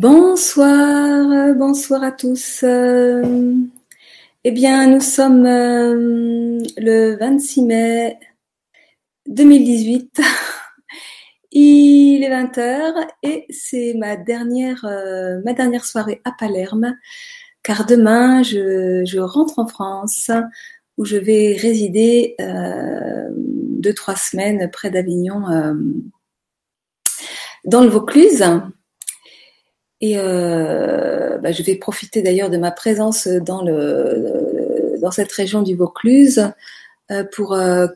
Bonsoir, bonsoir à tous. Euh, eh bien, nous sommes euh, le 26 mai 2018. Il est 20h et c'est ma dernière, euh, soirée à Palerme, car demain je, je rentre en France où je vais résider deux trois semaines près d'Avignon, dans le Vaucluse. Et euh, bah, je vais profiter d'ailleurs de ma présence dans, le, dans cette région du Vaucluse euh, pour euh,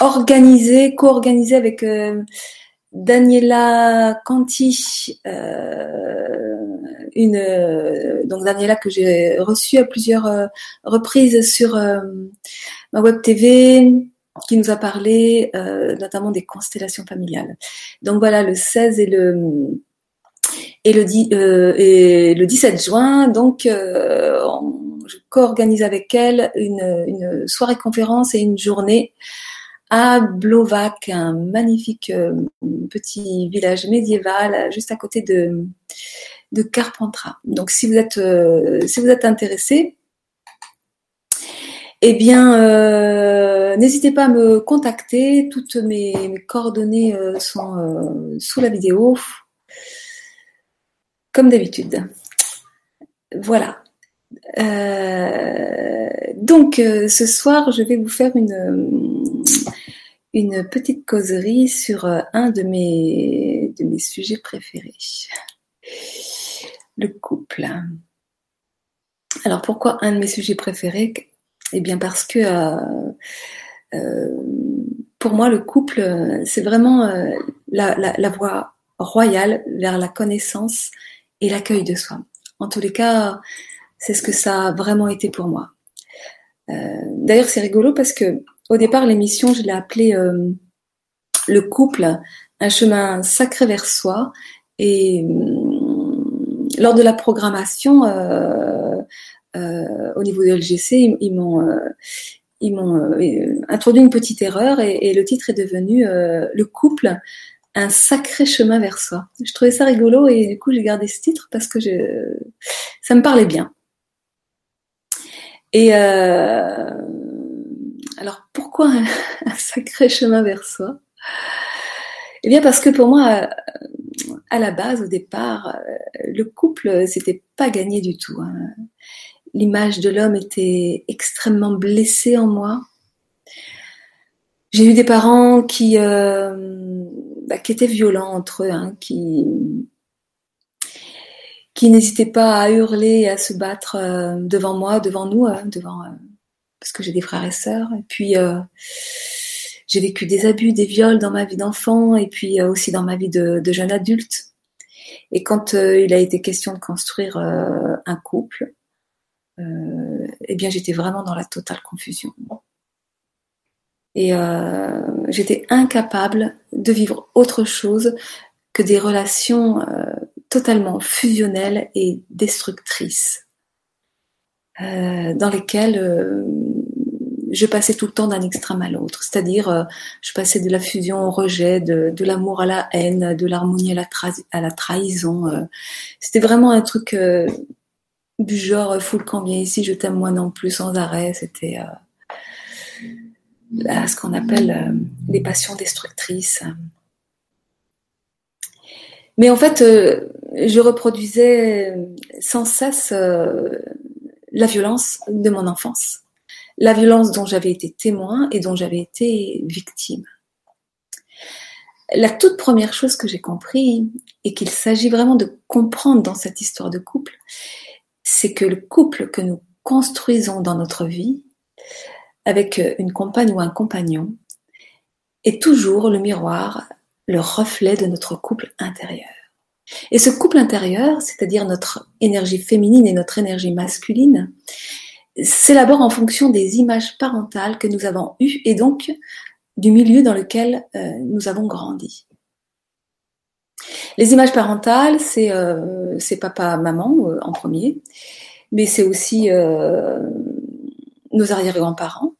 organiser, co-organiser avec euh, Daniela Canti, euh, une donc Daniela que j'ai reçue à plusieurs reprises sur ma web TV, qui nous a parlé notamment des constellations familiales. Donc voilà, le 16 et le et le, euh, et le 17 juin, donc, euh, je co-organise avec elle une, une soirée conférence et une journée à Blovac, un magnifique euh, petit village médiéval juste à côté de, Carpentras. Donc, si vous êtes, euh, si vous êtes intéressé, eh bien, euh, n'hésitez pas à me contacter. Toutes mes coordonnées sont sous la vidéo comme d'habitude. Voilà. Euh, donc euh, ce soir, je vais vous faire une, une petite causerie sur euh, un de mes, de mes sujets préférés, le couple. Alors pourquoi un de mes sujets préférés? Eh bien parce que pour moi, le couple, c'est vraiment la, la voie royale vers la connaissance et l'accueil de soi. En tous les cas, c'est ce que ça a vraiment été pour moi. Euh, d'ailleurs, c'est rigolo parce que au départ, l'émission, je l'ai appelée euh, le couple, un chemin sacré vers soi. Et hum, lors de la programmation, euh, au niveau de LGC, ils, m'ont introduit une petite erreur et le titre est devenu le couple, un sacré chemin vers soi. Je trouvais ça rigolo et du coup j'ai gardé ce titre parce que je, ça me parlait bien. Et euh, alors pourquoi un, sacré chemin vers soi? Eh bien parce que pour moi, à la base, au départ, le couple c'était pas gagné du tout. Hein. L'image de l'homme était extrêmement blessée en moi. J'ai eu des parents qui euh, bah, qui étaient violents entre eux, hein, qui n'hésitaient pas à hurler et à se battre euh, devant moi, devant nous, hein, devant euh, parce que j'ai des frères et sœurs. Et puis euh, j'ai vécu des abus, des viols dans ma vie d'enfant et puis aussi dans ma vie de, de jeune adulte. Et quand il a été question de construire un couple, eh bien j'étais vraiment dans la totale confusion. Et euh, j'étais incapable de vivre autre chose que des relations euh, totalement fusionnelles et destructrices, euh, dans lesquelles euh, je passais tout le temps d'un extrême à l'autre. C'est-à-dire, euh, je passais de la fusion au rejet, de, l'amour à la haine, de l'harmonie à la, trahison. Euh. C'était vraiment un truc du genre, fou le camp bien ici, je t'aime moi non plus, sans arrêt. C'était à ce qu'on appelle euh, les passions destructrices. Mais en fait, euh, je reproduisais sans cesse euh, la violence de mon enfance, la violence dont j'avais été témoin et dont j'avais été victime. La toute première chose que j'ai compris et qu'il s'agit vraiment de comprendre dans cette histoire de couple, c'est que le couple que nous construisons dans notre vie avec euh, une compagne ou un compagnon est toujours le miroir, le reflet de notre couple intérieur. Et ce couple intérieur, c'est-à-dire notre énergie féminine et notre énergie masculine, s'élabore en fonction des images parentales que nous avons eues et donc du milieu dans lequel euh, nous avons grandi. Les images parentales, c'est euh, papa, maman euh, en premier, mais c'est aussi nos arrière-grands-parents,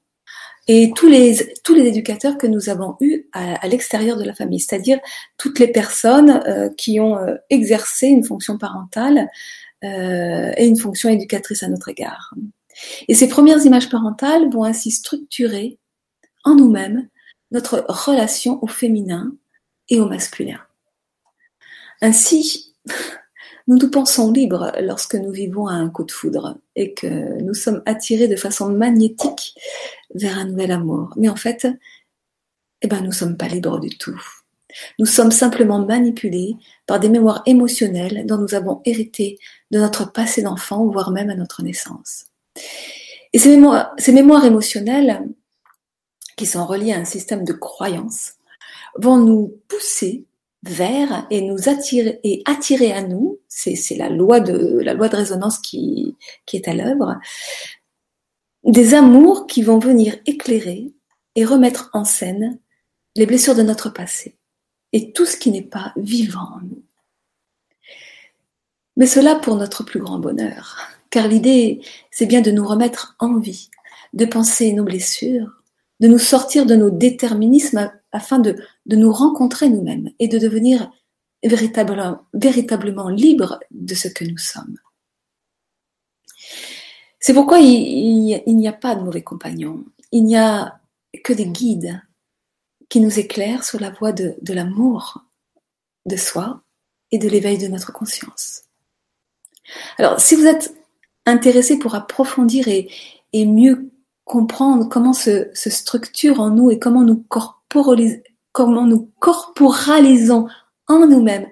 et tous les, tous les éducateurs que nous avons eus à, l'extérieur de la famille, c'est-à-dire toutes les personnes euh, qui ont euh, exercé une fonction parentale euh, et une fonction éducatrice à notre égard. Et ces premières images parentales vont ainsi structurer en nous-mêmes notre relation au féminin et au masculin. Ainsi, nous nous pensons libres lorsque nous vivons à un coup de foudre et que nous sommes attirés de façon magnétique vers un nouvel amour. Mais en fait, eh ben, nous ne sommes pas libres du tout. Nous sommes simplement manipulés par des mémoires émotionnelles dont nous avons hérité de notre passé d'enfant, voire même à notre naissance. Et ces mémoires, ces mémoires émotionnelles, qui sont reliées à un système de croyances, vont nous pousser vers et nous attirer et attirer à nous, c'est la loi de la loi de résonance qui, qui est à l'œuvre, des amours qui vont venir éclairer et remettre en scène les blessures de notre passé et tout ce qui n'est pas vivant en nous. Mais cela pour notre plus grand bonheur, car l'idée, c'est bien de nous remettre en vie, de penser nos blessures, de nous sortir de nos déterminismes afin de, de nous rencontrer nous-mêmes et de devenir véritablement, véritablement libres de ce que nous sommes. C'est pourquoi il, n'y a pas de mauvais compagnons, il n'y a que des guides qui nous éclairent sur la voie de, de l'amour de soi et de l'éveil de notre conscience. Alors, si vous êtes intéressé pour approfondir et, et mieux comprendre comment se, structure en nous et comment nous, comment nous corporalisons en nous-mêmes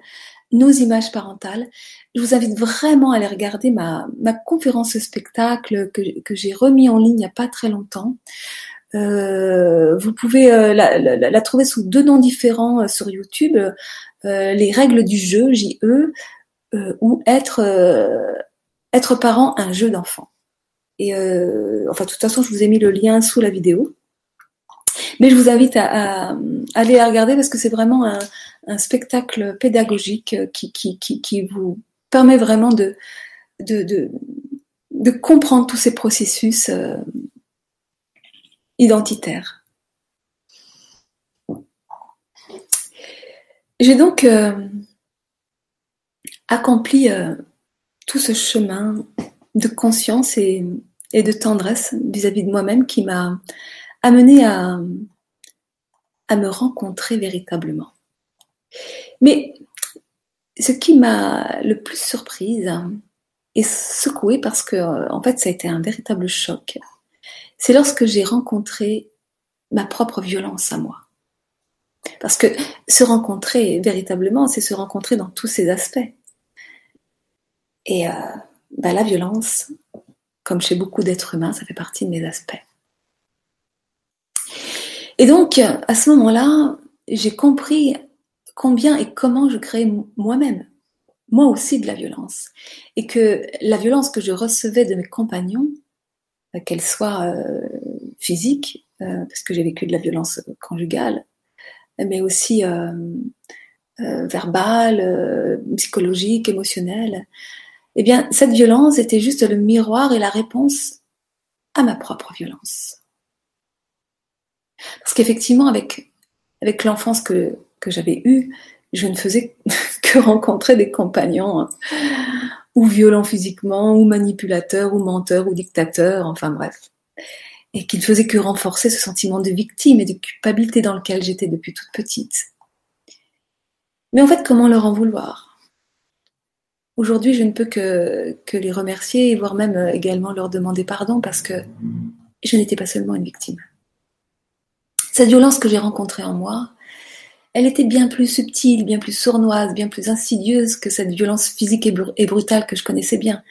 nos images parentales, je vous invite vraiment à aller regarder ma, conférence spectacle que, j'ai remis en ligne il n'y a pas très longtemps. Euh, vous pouvez euh, la, trouver sous deux noms différents euh, sur YouTube. Les règles du jeu, JE, ou être, être parent, un jeu d'enfant. Et enfin, de toute façon, je vous ai mis le lien sous la vidéo. Mais je vous invite à, aller la regarder parce que c'est vraiment un, spectacle pédagogique qui, qui, vous permet vraiment de, comprendre tous ces processus euh, identitaires. J'ai donc euh, accompli tout ce chemin de conscience et, de tendresse vis-à-vis de moi-même qui m'a amené à, à me rencontrer véritablement. Mais ce qui m'a le plus surprise et secouée parce que en fait ça a été un véritable choc, c'est lorsque j'ai rencontré ma propre violence à moi. Parce que se rencontrer véritablement, c'est se rencontrer dans tous ses aspects. Et euh, bah, la violence, comme chez beaucoup d'êtres humains, ça fait partie de mes aspects. Et donc, à ce moment-là, j'ai compris combien et comment je créais moi-même, moi aussi, de la violence. Et que la violence que je recevais de mes compagnons, euh, qu'elle soit euh, physique, euh, parce que j'ai vécu de la violence conjugale, mais aussi verbale, psychologique, émotionnelle, eh bien, cette violence était juste le miroir et la réponse à ma propre violence. Parce qu'effectivement, avec, l'enfance que, j'avais eue, je ne faisais que rencontrer des compagnons, hein, ou violents physiquement, ou manipulateurs, ou menteurs, ou dictateurs, enfin bref. Et qui ne faisaient que renforcer ce sentiment de victime et de culpabilité dans lequel j'étais depuis toute petite. Mais en fait, comment leur en vouloir? Aujourd'hui, je ne peux que, que les remercier, voire même euh, également leur demander pardon parce que je n'étais pas seulement une victime. Cette violence que j'ai rencontrée en moi, elle était bien plus subtile, bien plus sournoise, bien plus insidieuse que cette violence physique et, brutale que je connaissais bien.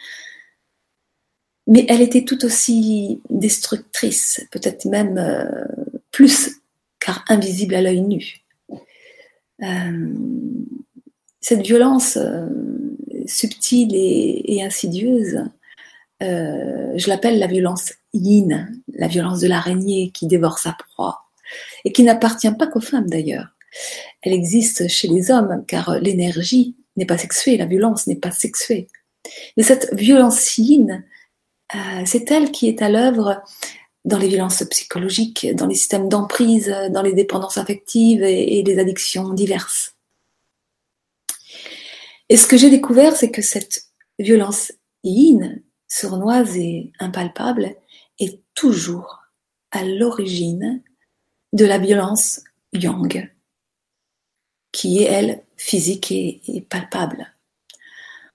Mais elle était tout aussi destructrice, peut-être même euh, plus, car invisible à l'œil nu. Euh, cette violence, subtile et, insidieuse, euh, je l'appelle la violence yin, la violence de l'araignée qui dévore sa proie, et qui n'appartient pas qu'aux femmes d'ailleurs. Elle existe chez les hommes, car l'énergie n'est pas sexuée, la violence n'est pas sexuée. Mais cette violence yin, euh, c'est elle qui est à l'œuvre dans les violences psychologiques, dans les systèmes d'emprise, dans les dépendances affectives et, les addictions diverses. Et ce que j'ai découvert, c'est que cette violence yin, sournoise et impalpable, est toujours à l'origine de la violence yang, qui est, elle, physique et, palpable.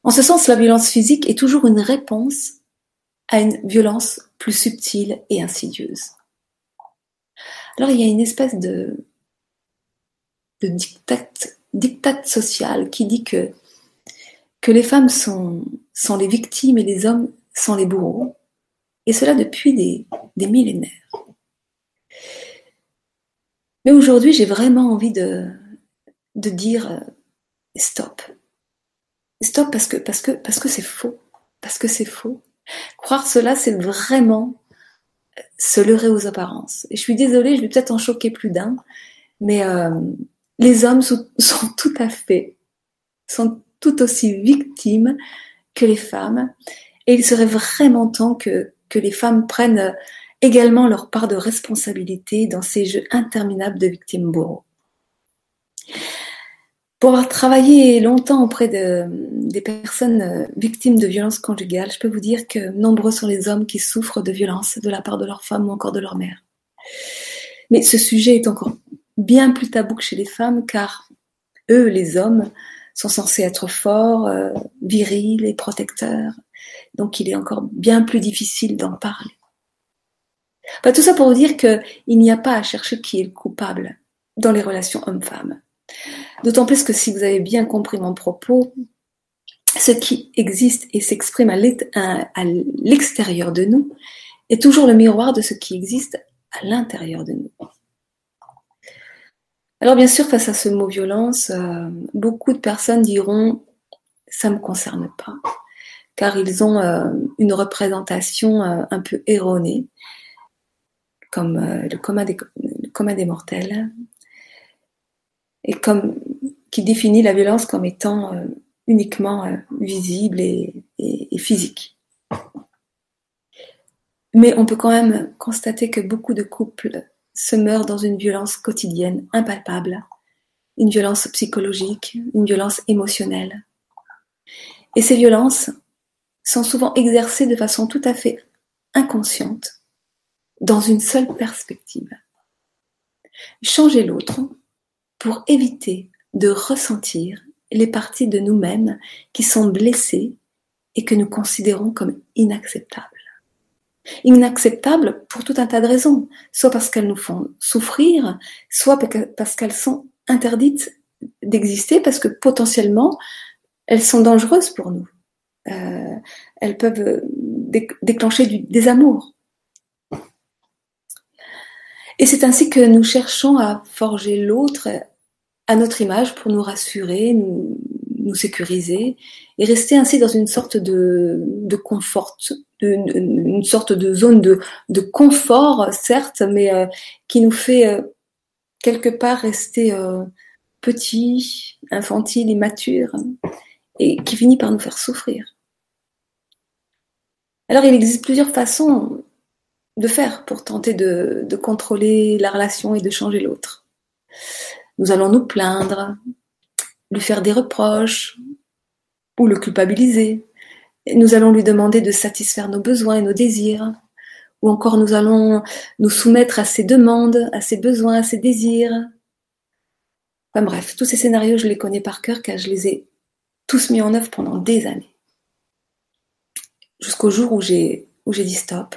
En ce sens, la violence physique est toujours une réponse à une violence plus subtile et insidieuse. Alors il y a une espèce de, de dictat, social qui dit que, que les femmes sont, sont les victimes et les hommes sont les bourreaux, et cela depuis des millénaires. Mais aujourd'hui, j'ai vraiment envie de, dire euh, stop. Stop parce que parce que parce que c'est faux. Parce que c'est faux. Croire cela, c'est vraiment se leurrer aux apparences. Et je suis désolée, je vais peut-être en choquer plus d'un, mais euh, les hommes sont, tout à fait, sont tout aussi victimes que les femmes. Et il serait vraiment temps que les femmes prennent également leur part de responsabilité dans ces jeux interminables de victimes bourreaux. Pour avoir travaillé longtemps auprès de, des personnes euh, victimes de violences conjugales, je peux vous dire que nombreux sont les hommes qui souffrent de violences de la part de leur femme ou encore de leur mère. Mais ce sujet est encore bien plus tabou que chez les femmes car eux, les hommes, sont censés être forts, euh, virils et protecteurs. Donc il est encore bien plus difficile d'en parler. Tout ça pour vous dire qu'il n'y a pas à chercher qui est le coupable dans les relations hommes-femmes. D'autant plus que si vous avez bien compris mon propos, ce qui existe et s'exprime à l'extérieur de nous est toujours le miroir de ce qui existe à l'intérieur de nous. Alors bien sûr, face à ce mot violence, euh, beaucoup de personnes diront ça ne me concerne pas, car ils ont euh, une représentation euh, un peu erronée, comme le commun des mortels, et comme qui définit la violence comme étant euh, uniquement euh, visible et, physique. Mais on peut quand même constater que beaucoup de couples se meurent dans une violence quotidienne impalpable, une violence psychologique, une violence émotionnelle. Et ces violences sont souvent exercées de façon tout à fait inconsciente, dans une seule perspective. Changer l'autre pour éviter de ressentir les parties de nous-mêmes qui sont blessées et que nous considérons comme inacceptables. Inacceptables pour tout un tas de raisons, soit parce qu'elles nous font souffrir, soit parce qu'elles sont interdites d'exister, parce que potentiellement elles sont dangereuses pour nous. Euh, elles peuvent déclencher du désamour. Et c'est ainsi que nous cherchons à forger l'autre à notre image pour nous rassurer, nous, nous sécuriser et rester ainsi dans une sorte de, de confort, une sorte de zone de, de confort, certes, mais euh, qui nous fait euh, quelque part rester euh, petit, infantile, immature, et qui finit par nous faire souffrir. Alors il existe plusieurs façons de faire pour tenter de, contrôler la relation et de changer l'autre. Nous allons nous plaindre, lui faire des reproches ou le culpabiliser. Nous allons lui demander de satisfaire nos besoins et nos désirs. Ou encore nous allons nous soumettre à ses demandes, à ses besoins, à ses désirs. Enfin bref, tous ces scénarios, je les connais par cœur car je les ai tous mis en œuvre pendant des années. Jusqu'au jour où j'ai dit stop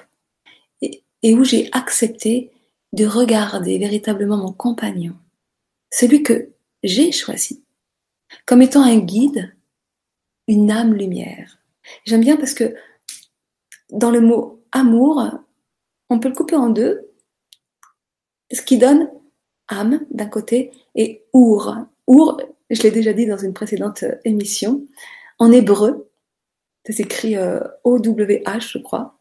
et, où j'ai accepté de regarder véritablement mon compagnon celui que j'ai choisi, comme étant un guide, une âme lumière. J'aime bien parce que dans le mot amour, on peut le couper en deux, ce qui donne âme d'un côté et our. Our, je l'ai déjà dit dans une précédente émission, en hébreu, ça s'écrit euh, O-W-H, je crois,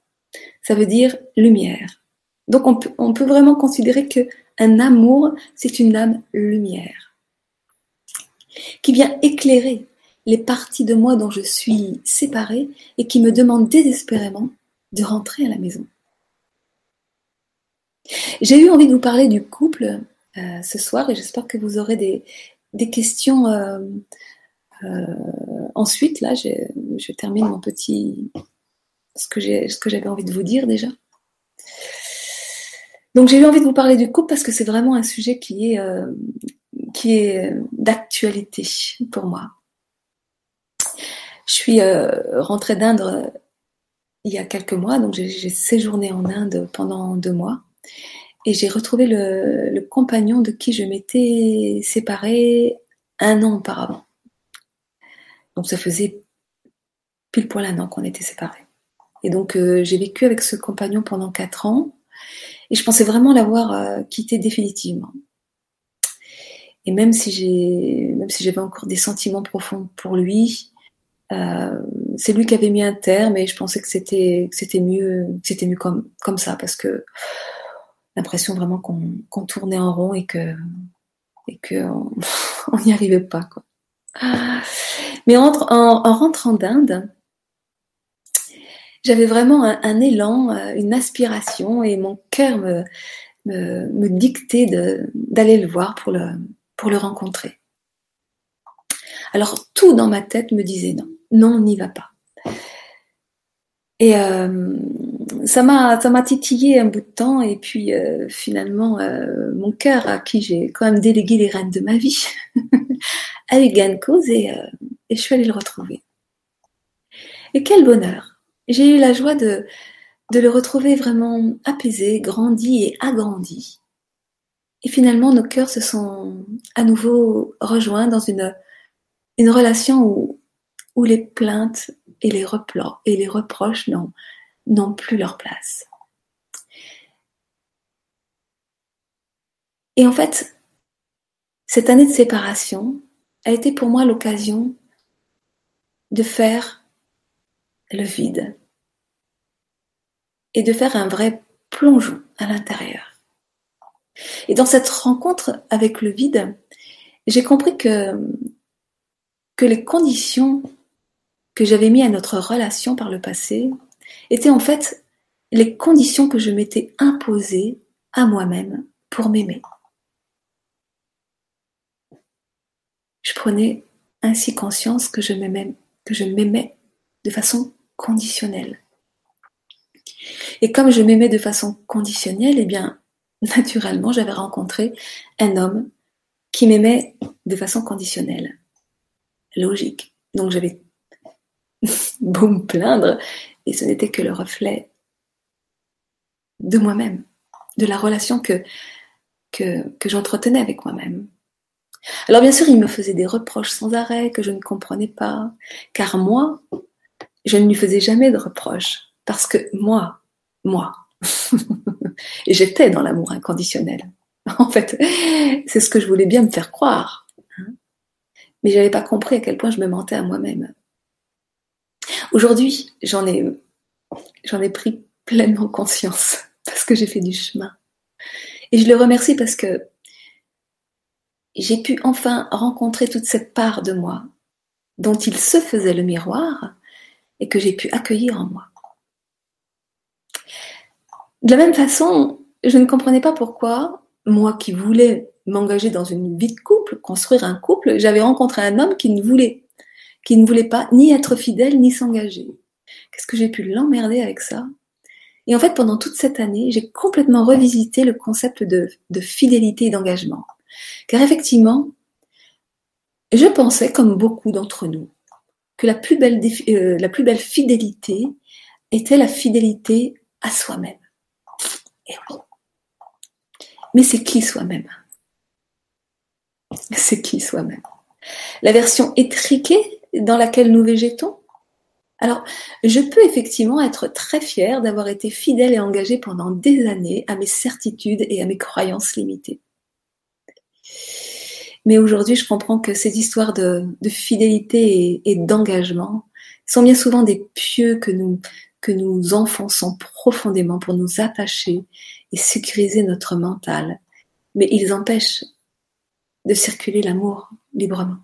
ça veut dire lumière. Donc on peut, vraiment considérer que un amour, c'est une âme lumière qui vient éclairer les parties de moi dont je suis séparée et qui me demande désespérément de rentrer à la maison. J'ai eu envie de vous parler du couple euh, ce soir et j'espère que vous aurez des, questions euh, euh, ensuite. Là, je, termine mon petit ce que j'avais envie de vous dire déjà. Donc j'ai eu envie de vous parler du couple parce que c'est vraiment un sujet qui est qui est d'actualité pour moi. Je suis rentrée d'Inde il y a quelques mois, donc j'ai séjourné en Inde pendant deux mois. Et j'ai retrouvé le, compagnon de qui je m'étais séparée un an auparavant. Donc ça faisait pile poil un an qu'on était séparés. Et donc euh, j'ai vécu avec ce compagnon pendant quatre ans. Et je pensais vraiment l'avoir euh, quitté définitivement. Et même si j'ai, même si j'avais encore des sentiments profonds pour lui, euh, c'est lui qui avait mis un terme et je pensais que c'était c'était mieux c'était mieux comme comme ça parce que l'impression vraiment qu'on tournait en rond et que et que on n'y arrivait pas quoi. Mais en, en, rentrant d'Inde, j'avais vraiment un, élan, euh, une aspiration et mon cœur me, me, dictait d'aller le voir pour le, pour le rencontrer. Alors tout dans ma tête me disait non non, on n'y va pas. Et euh, ça m'a titillé un bout de temps et puis euh, finalement mon cœur à qui j'ai quand même délégué les rênes de ma vie a eu gain de cause et, et je suis allée le retrouver. Et quel bonheur J'ai eu la joie de le retrouver vraiment apaisé, grandi et agrandi. Et finalement, nos cœurs se sont à nouveau rejoints dans une, relation où, les plaintes et les reproches n'ont plus leur place. Et en fait, cette année de séparation a été pour moi l'occasion de faire le vide et de faire un vrai plongeon à l'intérieur. Et dans cette rencontre avec le vide, j'ai compris que, les conditions que j'avais mis à notre relation par le passé étaient en fait les conditions que je m'étais imposées à moi-même pour m'aimer. Je prenais ainsi conscience que je m'aimais de façon conditionnelle. Et comme je m'aimais de façon conditionnelle, eh bien, naturellement, j'avais rencontré un homme qui m'aimait de façon conditionnelle. Logique. Donc j'avais beau me plaindre, et ce n'était que le reflet de moi-même, de la relation que, que, que j'entretenais avec moi-même. Alors bien sûr, il me faisait des reproches sans arrêt que je ne comprenais pas, car moi, je ne lui faisais jamais de reproches, parce que moi, moi, j'étais dans l'amour inconditionnel. En fait, c'est ce que je voulais bien me faire croire. Hein. Mais j'avais pas compris à quel point je me mentais à moi-même. Aujourd'hui, j'en ai, j'en ai pris pleinement conscience parce que j'ai fait du chemin. Et je le remercie parce que j'ai pu enfin rencontrer toute cette part de moi dont il se faisait le miroir et que j'ai pu accueillir en moi. De la même façon, je ne comprenais pas pourquoi, moi qui voulais m'engager dans une vie de couple, construire un couple, j'avais rencontré un homme qui ne voulait qui ne voulait pas ni être fidèle ni s'engager. Qu'est-ce que j'ai pu l'emmerder avec ça? Et en fait, pendant toute cette année, j'ai complètement revisité le concept de, fidélité et d'engagement. Car effectivement, je pensais, comme beaucoup d'entre nous, que la plus belle, euh, la plus belle fidélité était la fidélité à soi-même. Mais c'est qui soi-même? C'est qui soi-même? La version étriquée dans laquelle nous végétons? Alors, je peux effectivement être très fière d'avoir été fidèle et engagée pendant des années à mes certitudes et à mes croyances limitées. Mais aujourd'hui, je comprends que ces histoires de, fidélité et, d'engagement sont bien souvent des pieux que nous, que nous enfonçons profondément pour nous attacher et sécuriser notre mental. Mais ils empêchent de circuler l'amour librement.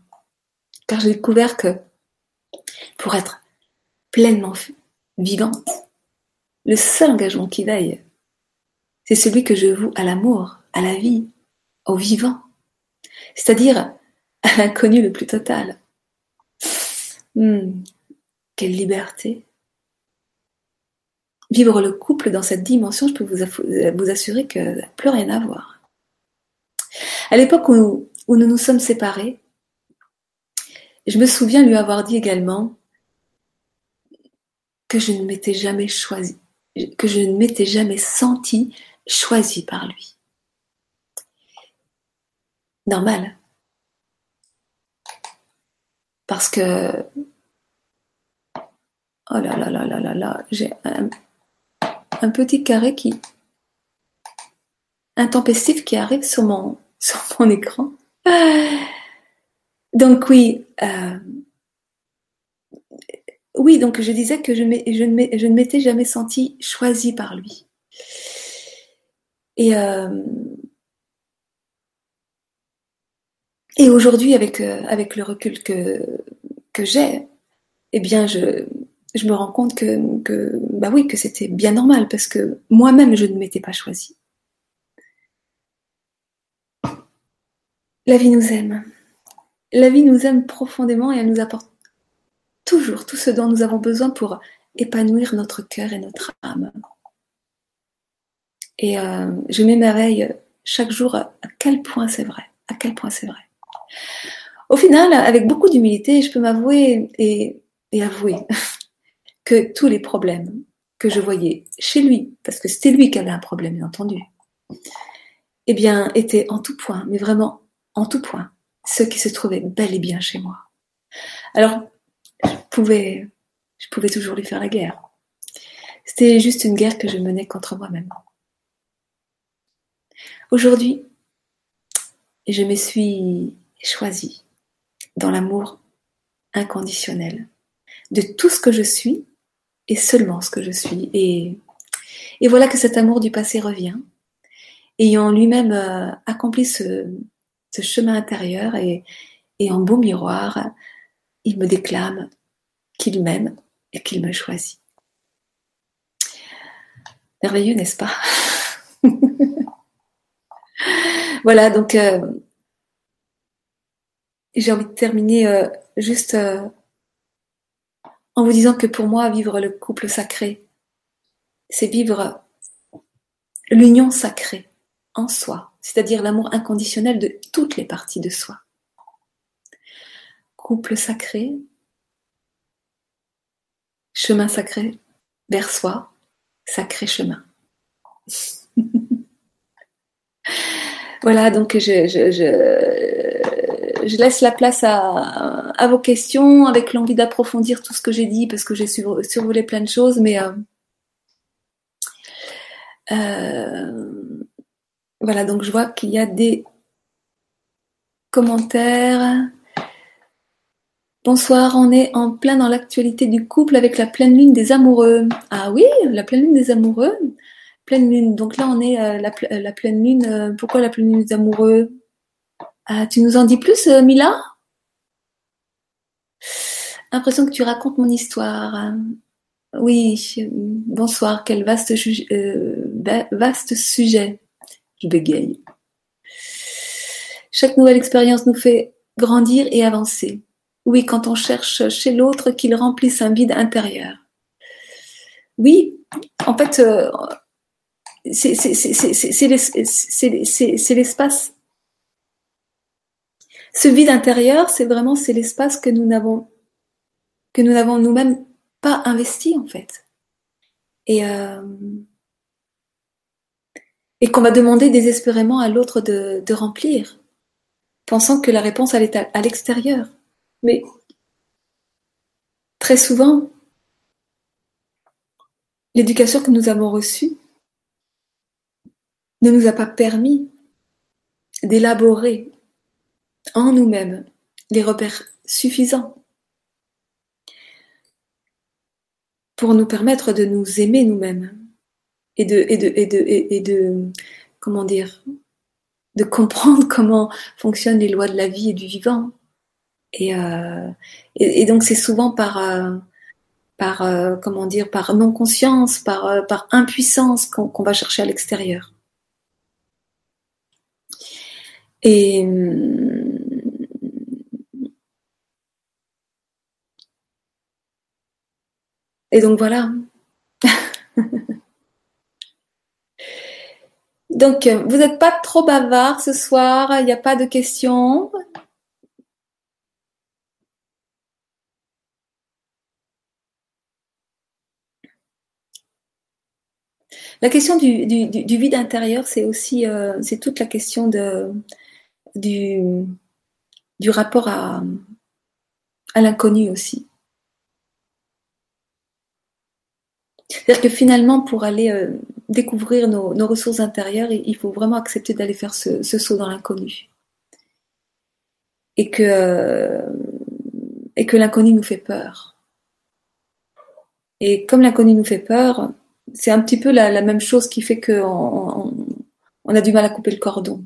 Car j'ai découvert que pour être pleinement vivante, le seul engagement qui veille, c'est celui que je voue à l'amour, à la vie, au vivant, c'est-à-dire à l'inconnu le plus total. Hmm, quelle liberté. Vivre le couple dans cette dimension, je peux vous, assurer que plus rien à voir. À l'époque où, où nous nous sommes séparés, je me souviens lui avoir dit également que je ne m'étais jamais choisi, que je ne m'étais jamais senti choisi par lui. Normal. Parce que oh là là là là là là, j'ai un, petit carré qui intempestif qui arrive sur mon sur mon écran. Donc oui, euh, oui, donc je disais que je, je ne m'étais jamais sentie choisie par lui. Et, euh, et aujourd'hui, avec, euh, avec le recul que, que j'ai, eh bien, je, je me rends compte que, que bah oui, que c'était bien normal parce que moi-même, je ne m'étais pas choisie. La vie nous aime. La vie nous aime profondément et elle nous apporte toujours tout ce dont nous avons besoin pour épanouir notre cœur et notre âme. Et euh, je m'émerveille chaque jour à quel point c'est vrai, à quel point c'est vrai. Au final, avec beaucoup d'humilité, je peux m'avouer et, avouer que tous les problèmes que je voyais chez lui, parce que c'était lui qui avait un problème, bien entendu, eh bien, étaient en tout point, mais vraiment en tout point, ceux qui se trouvaient bel et bien chez moi. Alors, je pouvais, je pouvais toujours lui faire la guerre. C'était juste une guerre que je menais contre moi-même. Aujourd'hui, je me suis choisie dans l'amour inconditionnel de tout ce que je suis et seulement ce que je suis. Et, voilà que cet amour du passé revient, ayant lui-même euh, accompli ce, chemin intérieur et, et en beau miroir, il me déclame qu'il m'aime et qu'il me choisit. Merveilleux, n'est-ce pas? Voilà, donc euh, j'ai envie de terminer euh, juste euh, en vous disant que pour moi, vivre le couple sacré, c'est vivre l'union sacrée en soi, c'est-à-dire l'amour inconditionnel de toutes les parties de soi. Couple sacré, chemin sacré vers soi, sacré chemin. Voilà, donc je, laisse la place à, vos questions avec l'envie d'approfondir tout ce que j'ai dit parce que j'ai survolé plein de choses, mais euh, euh, voilà, donc je vois qu'il y a des commentaires. Bonsoir, on est en plein dans l'actualité du couple avec la pleine lune des amoureux. Ah oui, la pleine lune des amoureux pleine lune. Donc là, on est euh, la, pleine lune. Pourquoi la pleine lune des amoureux? Ah, Tu nous en dis plus, Mila? Impression que tu racontes mon histoire. Oui, bonsoir, quel vaste, vaste sujet. Je bégaye. Chaque nouvelle expérience nous fait grandir et avancer. Oui, quand on cherche chez l'autre qu'il remplisse un vide intérieur. Oui, en fait, c'est l'espace. Ce vide intérieur, c'est vraiment c'est l'espace que nous n'avons que nous n'avons nous-mêmes pas investi en fait. Et euh, qu'on va demander désespérément à l'autre de, de, remplir, pensant que la réponse elle est à l'extérieur. Mais très souvent, l'éducation que nous avons reçue ne nous a pas permis d'élaborer en nous-mêmes les repères suffisants pour nous permettre de nous aimer nous-mêmes et de, comment dire, de comprendre comment fonctionnent les lois de la vie et du vivant. Et, euh, donc c'est souvent par, euh, euh, comment dire, par non conscience, par, impuissance qu'on va chercher à l'extérieur. Et et donc voilà. donc vous n'êtes pas trop bavard ce soir, il n'y a pas de questions. La question du, vide intérieur, c'est aussi euh, c'est toute la question du, rapport à l'inconnu aussi. C'est-à-dire que finalement, pour aller euh, découvrir nos, ressources intérieures, il faut vraiment accepter d'aller faire ce, saut dans l'inconnu. Et que, euh, que l'inconnu nous fait peur. Et comme l'inconnu nous fait peur, c'est un petit peu la, même chose qui fait qu'on on, a du mal à couper le cordon.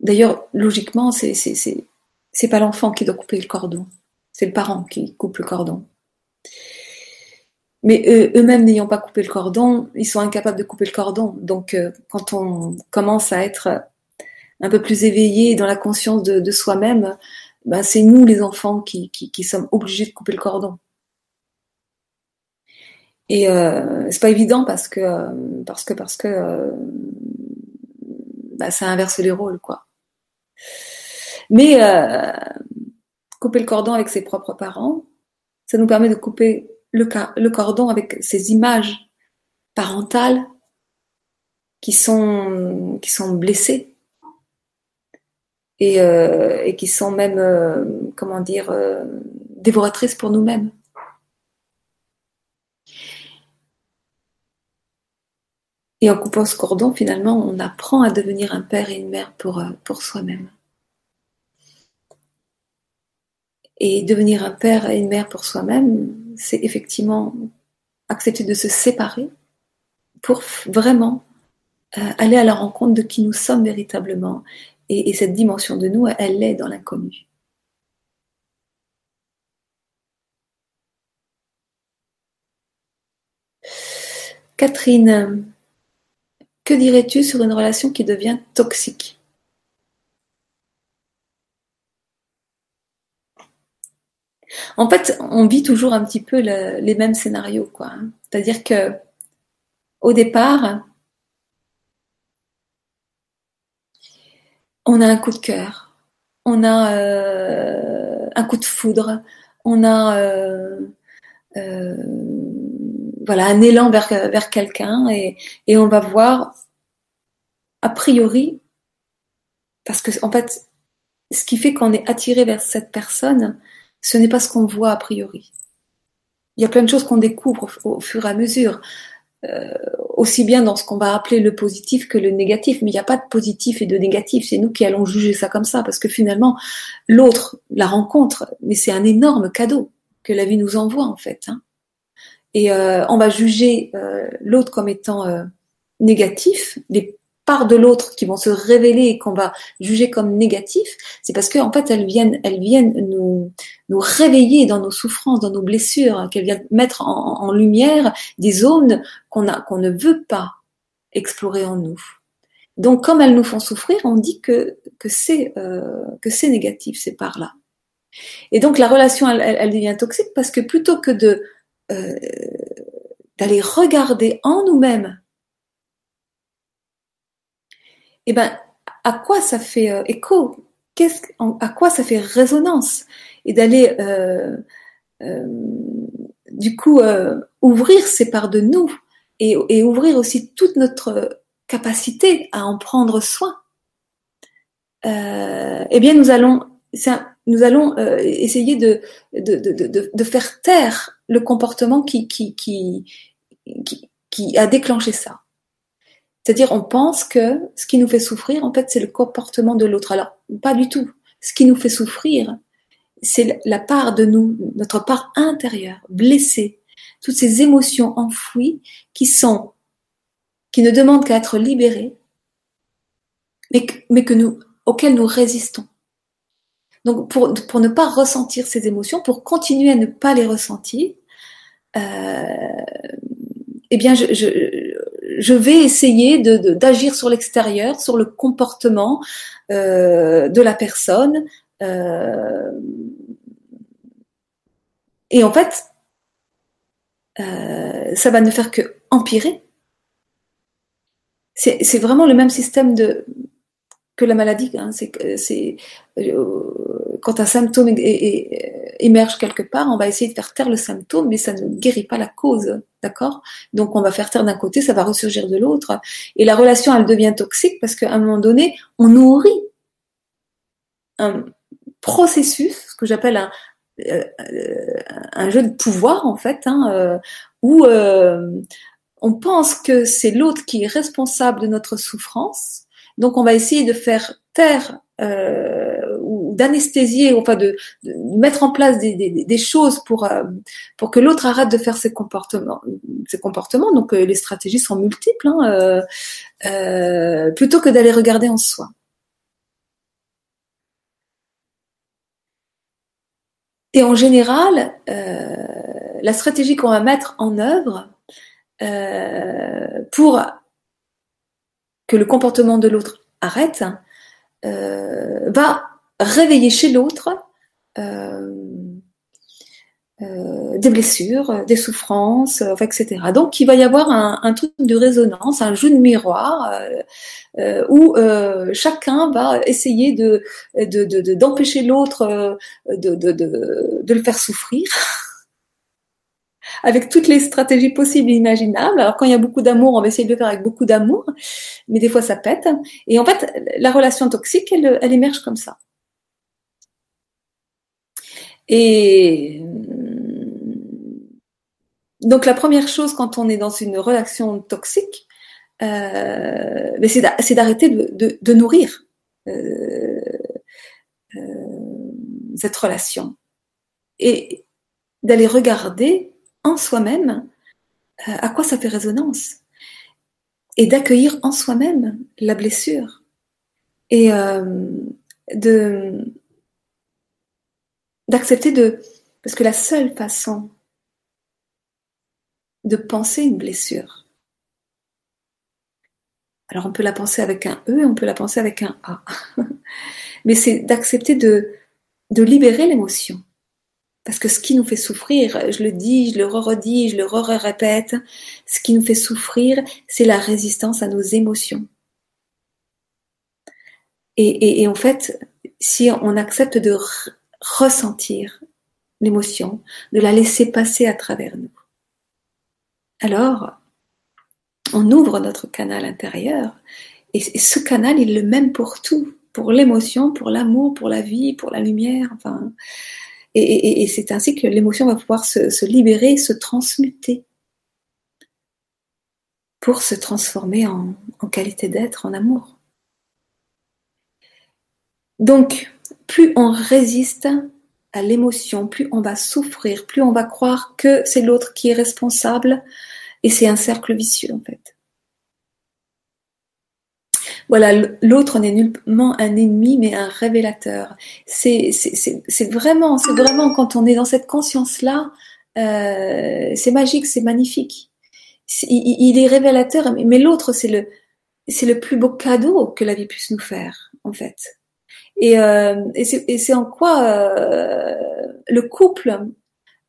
D'ailleurs, logiquement, c'est c'est pas l'enfant qui doit couper le cordon, c'est le parent qui coupe le cordon. Mais eux-mêmes n'ayant pas coupé le cordon, ils sont incapables de couper le cordon. Donc, euh, quand on commence à être un peu plus éveillé dans la conscience de, soi-même, ben, c'est nous les enfants qui, qui sommes obligés de couper le cordon. Et euh, c'est pas évident parce que parce que parce que euh, bah, ça inverse les rôles, quoi. Mais euh, couper le cordon avec ses propres parents, ça nous permet de couper le, cordon avec ces images parentales qui sont qui sont blessées et, euh, qui sont même euh, comment dire euh, dévoratrices pour nous-mêmes. Et en coupant ce cordon, finalement, on apprend à devenir un père et une mère pour soi-même. Et devenir un père et une mère pour soi-même, c'est effectivement accepter de se séparer pour vraiment euh, aller à la rencontre de qui nous sommes véritablement. Et, et cette dimension de nous, elle est dans l'inconnu. Catherine, que dirais-tu sur une relation qui devient toxique? En fait, on vit toujours un petit peu les mêmes scénarios, quoi. Hein. C'est-à-dire que au départ, on a un coup de cœur, on a euh, un coup de foudre, on a euh, euh, voilà un élan vers, quelqu'un et, on va voir a priori parce que fait ce qui fait qu'on est attiré vers cette personne ce n'est pas ce qu'on voit a priori. Il y a plein de choses qu'on découvre au, fur et à mesure euh, aussi bien dans ce qu'on va appeler le positif que le négatif. Mais il n'y a pas de positif et de négatif. C'est nous qui allons juger ça comme ça. Parce que finalement l'autre la rencontre mais c'est un énorme cadeau que la vie nous envoie en fait hein. Et euh, on va juger euh, l'autre comme étant négatif, les parts de l'autre qui vont se révéler et qu'on va juger comme négatif, c'est parce qu'en en fait elles viennent, elles viennent nous nous réveiller dans nos souffrances, dans nos blessures, qu'elles viennent mettre en, en, lumière des zones qu'on a qu'on ne veut pas explorer en nous. Donc comme elles nous font souffrir, on dit que que c'est que c'est négatif ces parts là. Et donc la relation elle, elle devient toxique parce que plutôt que de euh, d'aller regarder en nous-mêmes, et eh ben, à quoi ça fait euh, écho? À quoi ça fait résonance? Et d'aller, euh, du coup, ouvrir ces parts de nous et, ouvrir aussi toute notre capacité à en prendre soin. eh bien, nous allons, essayer de, faire taire le comportement qui, a déclenché ça. C'est-à-dire, on pense que ce qui nous fait souffrir, en fait, c'est le comportement de l'autre. Alors, pas du tout. Ce qui nous fait souffrir, c'est la part de nous, notre part intérieure, blessée, toutes ces émotions enfouies qui sont, qui ne demandent qu'à être libérées, mais, que nous, auxquelles nous résistons. Donc, pour, ne pas ressentir ces émotions, pour continuer à ne pas les ressentir, euh, eh bien, je, je vais essayer d'agir sur l'extérieur, sur le comportement euh, de la personne. Euh, et en fait, euh, ça va ne faire que empirer. C'est vraiment le même système de que la maladie. Hein. C'est euh, quand un symptôme émerge quelque part, on va essayer de faire taire le symptôme, mais ça ne guérit pas la cause, d'accord? Donc on va faire taire d'un côté, ça va ressurgir de l'autre, et la relation elle devient toxique parce qu'à un moment donné, on nourrit un processus, ce que j'appelle un, euh, jeu de pouvoir en fait, hein, euh, où euh, on pense que c'est l'autre qui est responsable de notre souffrance. Donc on va essayer de faire taire ou d'anesthésier, enfin de, mettre en place des, choses pour pour que l'autre arrête de faire ses comportements. Ses comportements. Donc les stratégies sont multiples, hein, plutôt que d'aller regarder en soi. Et en général, euh, la stratégie qu'on va mettre en œuvre euh, pour que le comportement de l'autre arrête euh, va réveiller chez l'autre euh, des blessures, des souffrances, euh, etc. Donc il va y avoir un, truc de résonance, un jeu de miroir euh, où chacun va essayer de d'empêcher de, l'autre de, de, le faire souffrir. avec toutes les stratégies possibles et imaginables. Alors quand il y a beaucoup d'amour, on va essayer de le faire avec beaucoup d'amour, mais des fois ça pète. Et en fait, la relation toxique, elle, émerge comme ça. Et donc la première chose quand on est dans une relation toxique, euh, c'est d'arrêter de, nourrir euh, euh, cette relation et d'aller regarder en soi-même à quoi ça fait résonance et d'accueillir en soi-même la blessure et de d'accepter de parce que la seule façon de penser une blessure. Alors on peut la penser avec un E, on peut la penser avec un A. Mais c'est d'accepter de, de libérer l'émotion. Parce que ce qui nous fait souffrir, je le dis, je le redis, je le répète, ce qui nous fait souffrir, c'est la résistance à nos émotions. Et, et, en fait, si on accepte de ressentir l'émotion, de la laisser passer à travers nous, alors on ouvre notre canal intérieur et ce canal il est le même pour tout, pour l'émotion, pour l'amour, pour la vie, pour la lumière, enfin. Et, c'est ainsi que l'émotion va pouvoir se, libérer, se transmuter pour se transformer en, qualité d'être, en amour. Donc, plus on résiste à l'émotion, plus on va souffrir, plus on va croire que c'est l'autre qui est responsable, et c'est un cercle vicieux en fait. Voilà, l'autre n'est nullement un ennemi, mais un révélateur. C'est vraiment, c'est vraiment quand on est dans cette conscience-là, euh, c'est magique, c'est magnifique. il, est révélateur, mais l'autre, c'est le, c'est le plus beau cadeau que la vie puisse nous faire, en fait. Et, euh, et c'est en quoi euh, le couple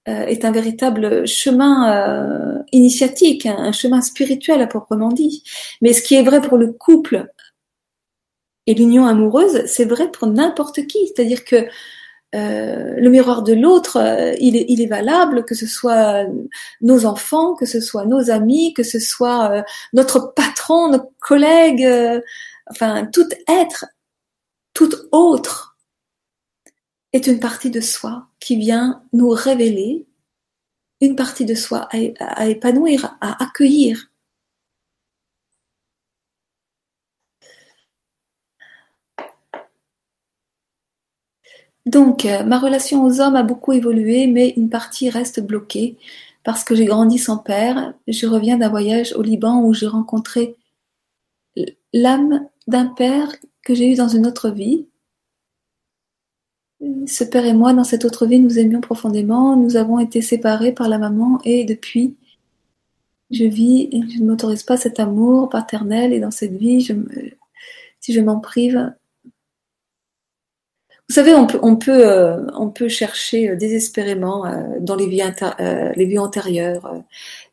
euh, est un véritable chemin euh, initiatique, un, chemin spirituel à proprement dit. Mais ce qui est vrai pour le couple et l'union amoureuse, c'est vrai pour n'importe qui. C'est-à-dire que euh, le miroir de l'autre, il, est, il est valable, que ce soit nos enfants, que ce soit nos amis, que ce soit notre patron, nos collègues, enfin tout être, tout autre est une partie de soi qui vient nous révéler une partie de soi à, épanouir, à accueillir. Donc, euh, ma relation aux hommes a beaucoup évolué, mais une partie reste bloquée parce que j'ai grandi sans père. Je reviens d'un voyage au Liban où j'ai rencontré l'âme d'un père que j'ai eu dans une autre vie ce père et moi, dans cette autre vie, nous aimions profondément. Nous avons été séparés par la maman et depuis, je vis et je ne m'autorise pas cet amour paternel et dans cette vie, si je m'en prive. Vous savez, on peut, euh, chercher euh, désespérément euh, dans les vies, antérieures,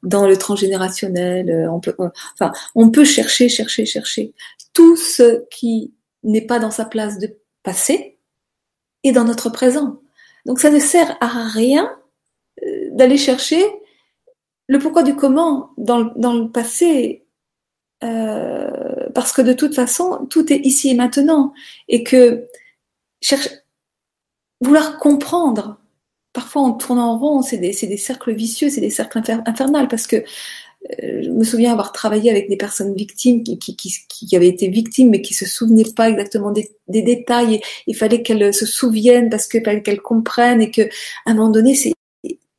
dans le transgénérationnel. on peut, enfin, on peut chercher, chercher, chercher tout ce qui n'est pas dans sa place de passé et dans notre présent. Donc, ça ne sert à rien d'aller chercher le pourquoi du comment dans, dans le passé, parce que de toute façon, tout est ici et maintenant, et que cherche, vouloir comprendre, parfois on tourne en rond, c'est des, des, cercles vicieux, c'est des cercles infernales, parce que euh, je me souviens avoir travaillé avec des personnes victimes qui, qui, qui, qui, avaient été victimes mais qui se souvenaient pas exactement des, des détails. Et il fallait qu'elles se souviennent parce que qu'elles comprennent et que à un moment donné,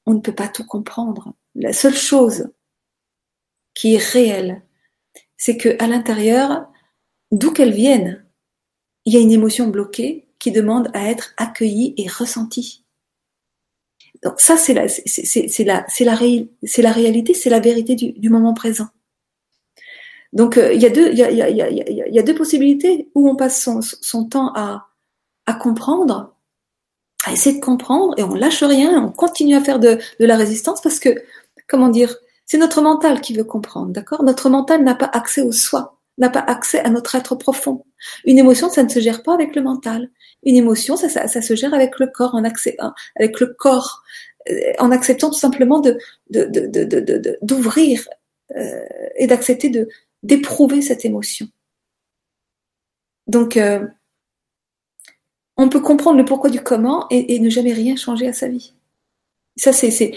on ne peut pas tout comprendre. La seule chose qui est réelle, c'est que à l'intérieur, d'où qu'elle vienne, il y a une émotion bloquée qui demande à être accueillie et ressentie. Donc ça, c'est la, c'est la, c'est la, la réalité, c'est la vérité du, moment présent. Donc euh, il y a deux, y y, y, y a, deux possibilités où on passe son, son temps à, à comprendre, à essayer de comprendre et on lâche rien, on continue à faire de, de la résistance parce que comment dire, c'est notre mental qui veut comprendre, d'accord? Notre mental n'a pas accès au soi, n'a pas accès à notre être profond. Une émotion, ça ne se gère pas avec le mental. Une émotion, ça, se gère avec le corps, en corps, euh, acceptant tout simplement d'ouvrir euh, et d'accepter d'éprouver cette émotion. Donc, euh, on peut comprendre le pourquoi du comment et ne jamais rien changer à sa vie. Ça, c'est,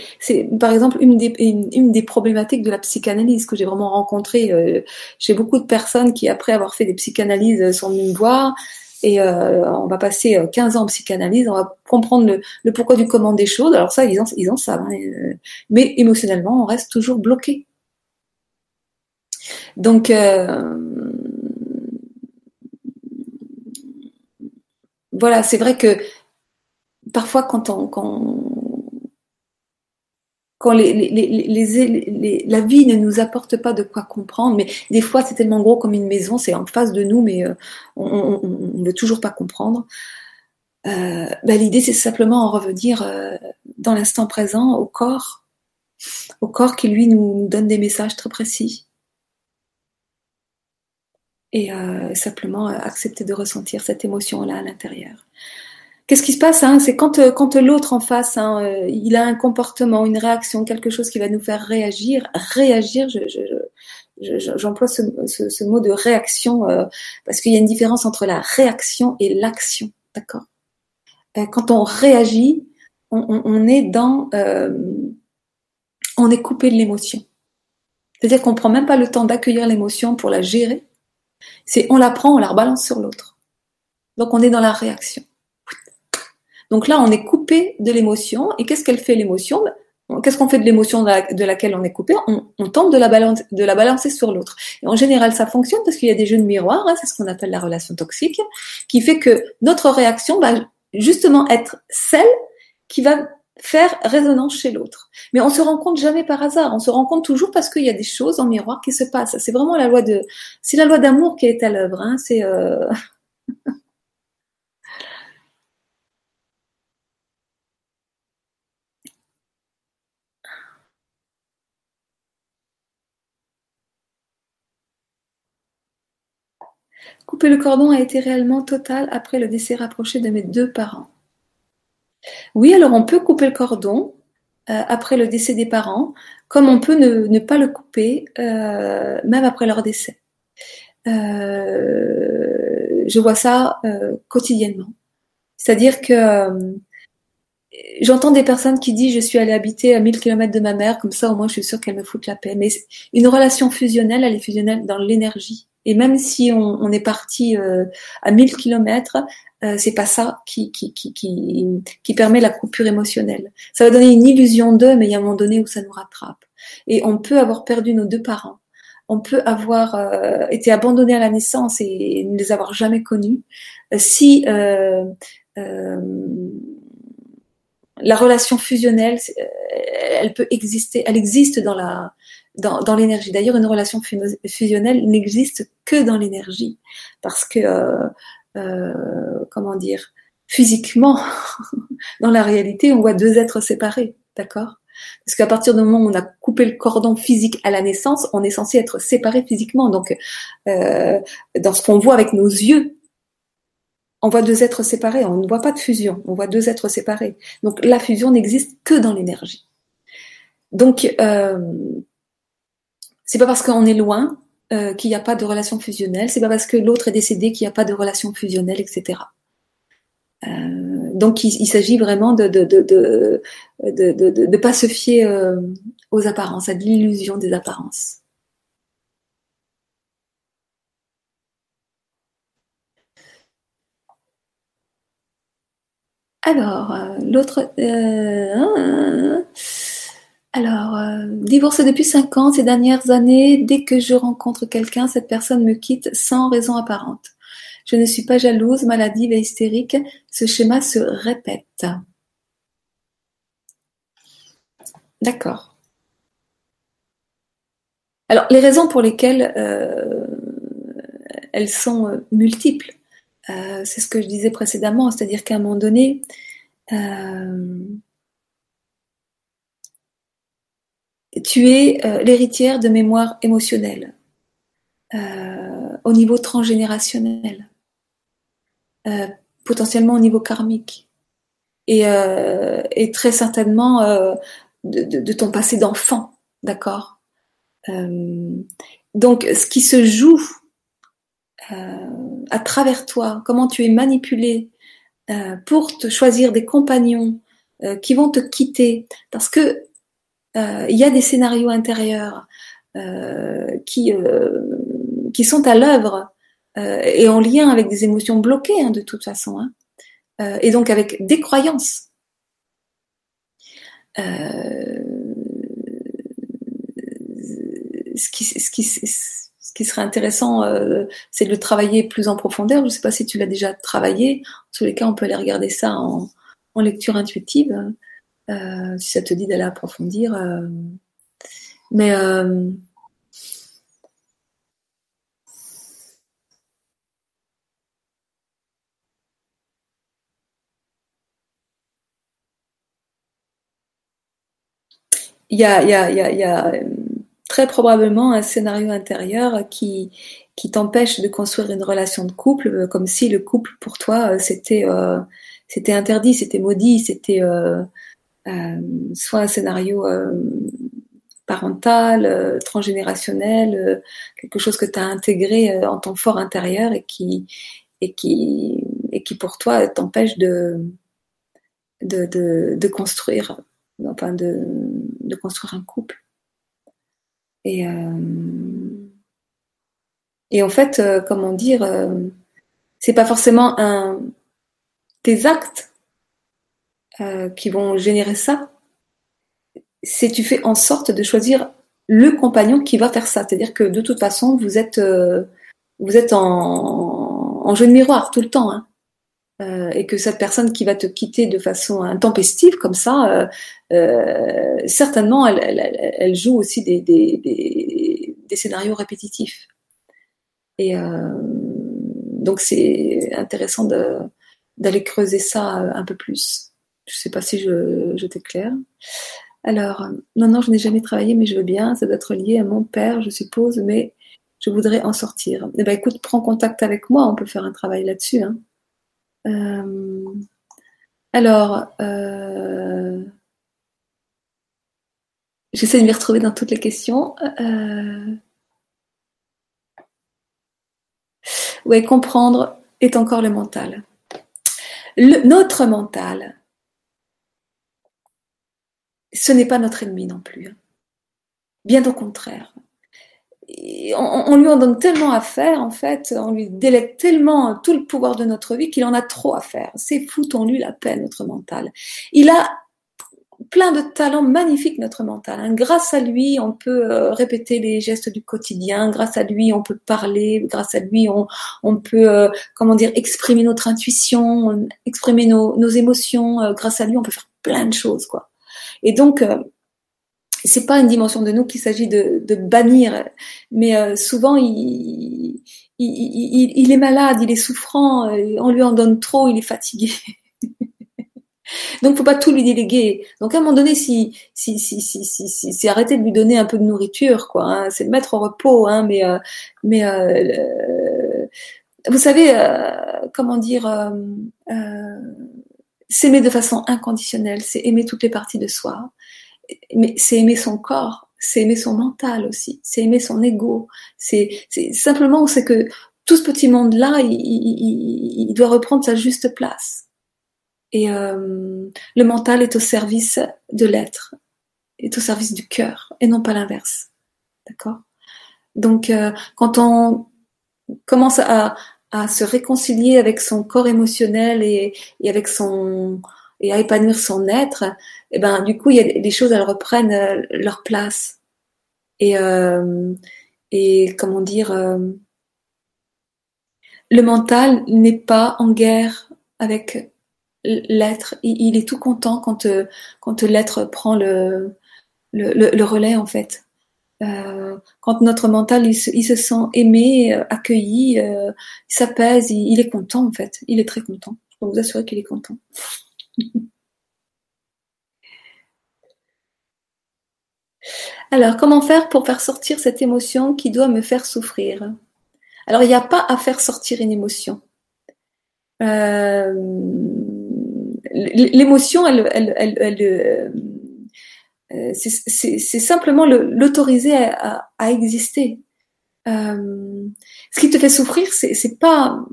par exemple une des, problématiques de la psychanalyse que j'ai vraiment rencontré euh, chez beaucoup de personnes qui, après avoir fait des psychanalyses, sont venues me voir. Et euh, on va passer 15 ans en psychanalyse, on va comprendre le, pourquoi du comment des choses. Alors ça, ils en, savent. Hein, mais émotionnellement, on reste toujours bloqué. Donc, voilà, c'est vrai que parfois quand on, quand la vie ne nous apporte pas de quoi comprendre, mais des fois c'est tellement gros comme une maison, c'est en face de nous, mais euh, on ne veut toujours pas comprendre. Euh, bah, l'idée c'est simplement en revenir euh, dans l'instant présent au corps, au corps qui lui nous donne des messages très précis. Et simplement accepter de ressentir cette émotion-là à l'intérieur. Qu'est-ce qui se passe hein? C'est quand, euh, quand l'autre en face, hein, euh, il a un comportement, une réaction, quelque chose qui va nous faire réagir. Réagir, j'emploie je, ce, mot de réaction euh, parce qu'il y a une différence entre la réaction et l'action, d'accord? Quand on réagit, on, est coupé de l'émotion. C'est-à-dire qu'on prend même pas le temps d'accueillir l'émotion pour la gérer. C'est on la prend, on la rebalance sur l'autre. Donc on est dans la réaction. Donc là, on est coupé de l'émotion. Et qu'est-ce qu'elle fait l'émotion? Qu'est-ce qu'on fait de l'émotion de, laquelle on est coupé? On, tente de la, balancer sur l'autre. Et en général, ça fonctionne parce qu'il y a des jeux de miroir, hein, c'est ce qu'on appelle la relation toxique, qui fait que notre réaction va justement être celle qui va faire résonance chez l'autre. Mais on se rend compte jamais par hasard, on se rend compte toujours parce qu'il y a des choses en miroir qui se passent. C'est vraiment la loi de, c'est la loi d'amour qui est à l'œuvre. Hein. C'est euh... Couper le cordon a été réellement total après le décès rapproché de mes deux parents. Oui, alors on peut couper le cordon euh, après le décès des parents, comme on peut ne, pas le couper euh, même après leur décès. Euh, je vois ça quotidiennement. C'est-à-dire que j'entends des personnes qui disent je suis allée habiter à 1000 km de ma mère, comme ça au moins je suis sûre qu'elle me fout la paix. Mais une relation fusionnelle, elle est fusionnelle dans l'énergie. Et même si on, on est parti euh, à 1000 kilomètres, euh, c'est pas ça qui, qui, qui, qui, qui permet la coupure émotionnelle. Ça va donner une illusion d'eux, mais il y a un moment donné où ça nous rattrape. Et on peut avoir perdu nos deux parents. On peut avoir euh, été abandonné à la naissance et, ne les avoir jamais connus. Euh, si euh, la relation fusionnelle, elle peut exister, elle existe dans la dans, dans l'énergie. D'ailleurs, une relation fusionnelle n'existe que dans l'énergie, parce que, euh, euh, comment dire, physiquement, dans la réalité, on voit deux êtres séparés, d'accord? Parce qu'à partir du moment où on a coupé le cordon physique à la naissance, on est censé être séparé physiquement. Donc, euh, dans ce qu'on voit avec nos yeux, on voit deux êtres séparés, on ne voit pas de fusion, on voit deux êtres séparés. Donc la fusion n'existe que dans l'énergie. Donc euh, c'est pas parce qu'on est loin euh, qu'il n'y a pas de relation fusionnelle, c'est pas parce que l'autre est décédé qu'il n'y a pas de relation fusionnelle, etc. Euh, donc il, s'agit vraiment de de, pas se fier euh, aux apparences, à de l'illusion des apparences. Alors, l'autre... Euh, alors, euh, divorcé depuis 5 ans, ces dernières années, dès que je rencontre quelqu'un, cette personne me quitte sans raison apparente. Je ne suis pas jalouse, maladive et hystérique. Ce schéma se répète. D'accord. Alors, les raisons pour lesquelles elles sont multiples. Euh, c'est ce que je disais précédemment, c'est-à-dire qu'à un moment donné, euh, tu es euh, l'héritière de mémoire émotionnelle au niveau transgénérationnel, potentiellement au niveau karmique, et, très certainement de, ton passé d'enfant, d'accord Donc, ce qui se joue à travers toi, comment tu es manipulé euh, pour te choisir des compagnons euh, qui vont te quitter, parce que euh, il y a des scénarios intérieurs qui qui sont à l'œuvre et en lien avec des émotions bloquées hein, de toute façon, hein, et donc avec des croyances. ce qui, ce qui, ce qui serait intéressant, euh, c'est de le travailler plus en profondeur. Je ne sais pas si tu l'as déjà travaillé. En tous les cas, on peut aller regarder ça en, lecture intuitive, euh, si ça te dit d'aller approfondir. Euh. Mais il y a, il y a, très probablement un scénario intérieur qui, t'empêche de construire une relation de couple, euh, comme si le couple pour toi euh, c'était euh, c'était interdit, c'était maudit, c'était soit un scénario parental, transgénérationnel, quelque chose que tu as intégré en ton fort intérieur et qui et qui et qui pour toi t'empêche de de, de de, construire enfin de, de construire un couple. Et, euh, et en fait, euh, comment dire, euh, c'est pas forcément un, tes actes qui vont générer ça. C'est tu fais en sorte de choisir le compagnon qui va faire ça. C'est-à-dire que de toute façon, vous êtes, vous êtes en, en jeu de miroir tout le temps. Hein. Euh, et que cette personne qui va te quitter de façon intempestive comme ça, euh, euh, certainement, elle, joue aussi des, des, scénarios répétitifs. Et donc c'est intéressant d'aller creuser ça un peu plus. Je ne sais pas si je, je t'éclaire. Alors, non, non, je n'ai jamais travaillé, mais je veux bien. Ça doit être lié à mon père, je suppose, mais je voudrais en sortir. Eh ben, écoute, prends contact avec moi, on peut faire un travail là-dessus. Hein. Euh, alors, euh, j'essaie de m'y retrouver dans toutes les questions. Euh, oui, comprendre est encore le mental. notre mental, ce n'est pas notre ennemi non plus. Hein. Bien au contraire on, lui en donne tellement à faire, en fait, on lui délègue tellement tout le pouvoir de notre vie qu'il en a trop à faire. C'est foutons-lui la paix, notre mental. Il a plein de talents magnifiques, notre mental. Hein. Grâce à lui, on peut euh, répéter les gestes du quotidien. Grâce à lui, on peut parler. Grâce à lui, on, peut, euh, comment dire, exprimer notre intuition, exprimer nos, émotions. Euh, grâce à lui, on peut faire plein de choses, quoi. Et donc, c'est pas une dimension de nous qu'il s'agit de, de, bannir, mais euh, souvent il, il, il, il, est malade, il est souffrant, on lui en donne trop, il est fatigué. Donc, faut pas tout lui déléguer. Donc, à un moment donné, si, si, si, si, si, si c'est arrêter de lui donner un peu de nourriture, quoi. Hein, c'est le mettre au repos, hein, mais, euh, mais euh, vous savez, euh, comment dire, s'aimer de façon inconditionnelle, c'est aimer toutes les parties de soi, mais c'est aimer son corps, c'est aimer son mental aussi, c'est aimer son ego. C'est simplement, c'est que tout ce petit monde-là, il, doit reprendre sa juste place. Et euh, le mental est au service de l'être, est au service du cœur, et non pas l'inverse. D'accord? Donc, euh, quand on commence à, à, se réconcilier avec son corps émotionnel et, et, avec son et à épanouir son être, et eh ben du coup, il y a, les choses elles reprennent euh, leur place. Et euh, et comment dire, euh, le mental n'est pas en guerre avec l'être, il, est tout content quand, euh, quand l'être prend le, le, relais en fait. Euh, quand notre mental il se, sent aimé, euh, accueilli, il s'apaise, il, est content en fait. Il est très content. Je peux vous assurer qu'il est content. Alors, comment faire pour faire sortir cette émotion qui doit me faire souffrir? Alors, il n'y a pas à faire sortir une émotion. Euh, l'émotion, elle, elle, elle, euh, euh, c'est simplement l'autoriser à, exister. Euh, ce qui te fait souffrir, c'est pas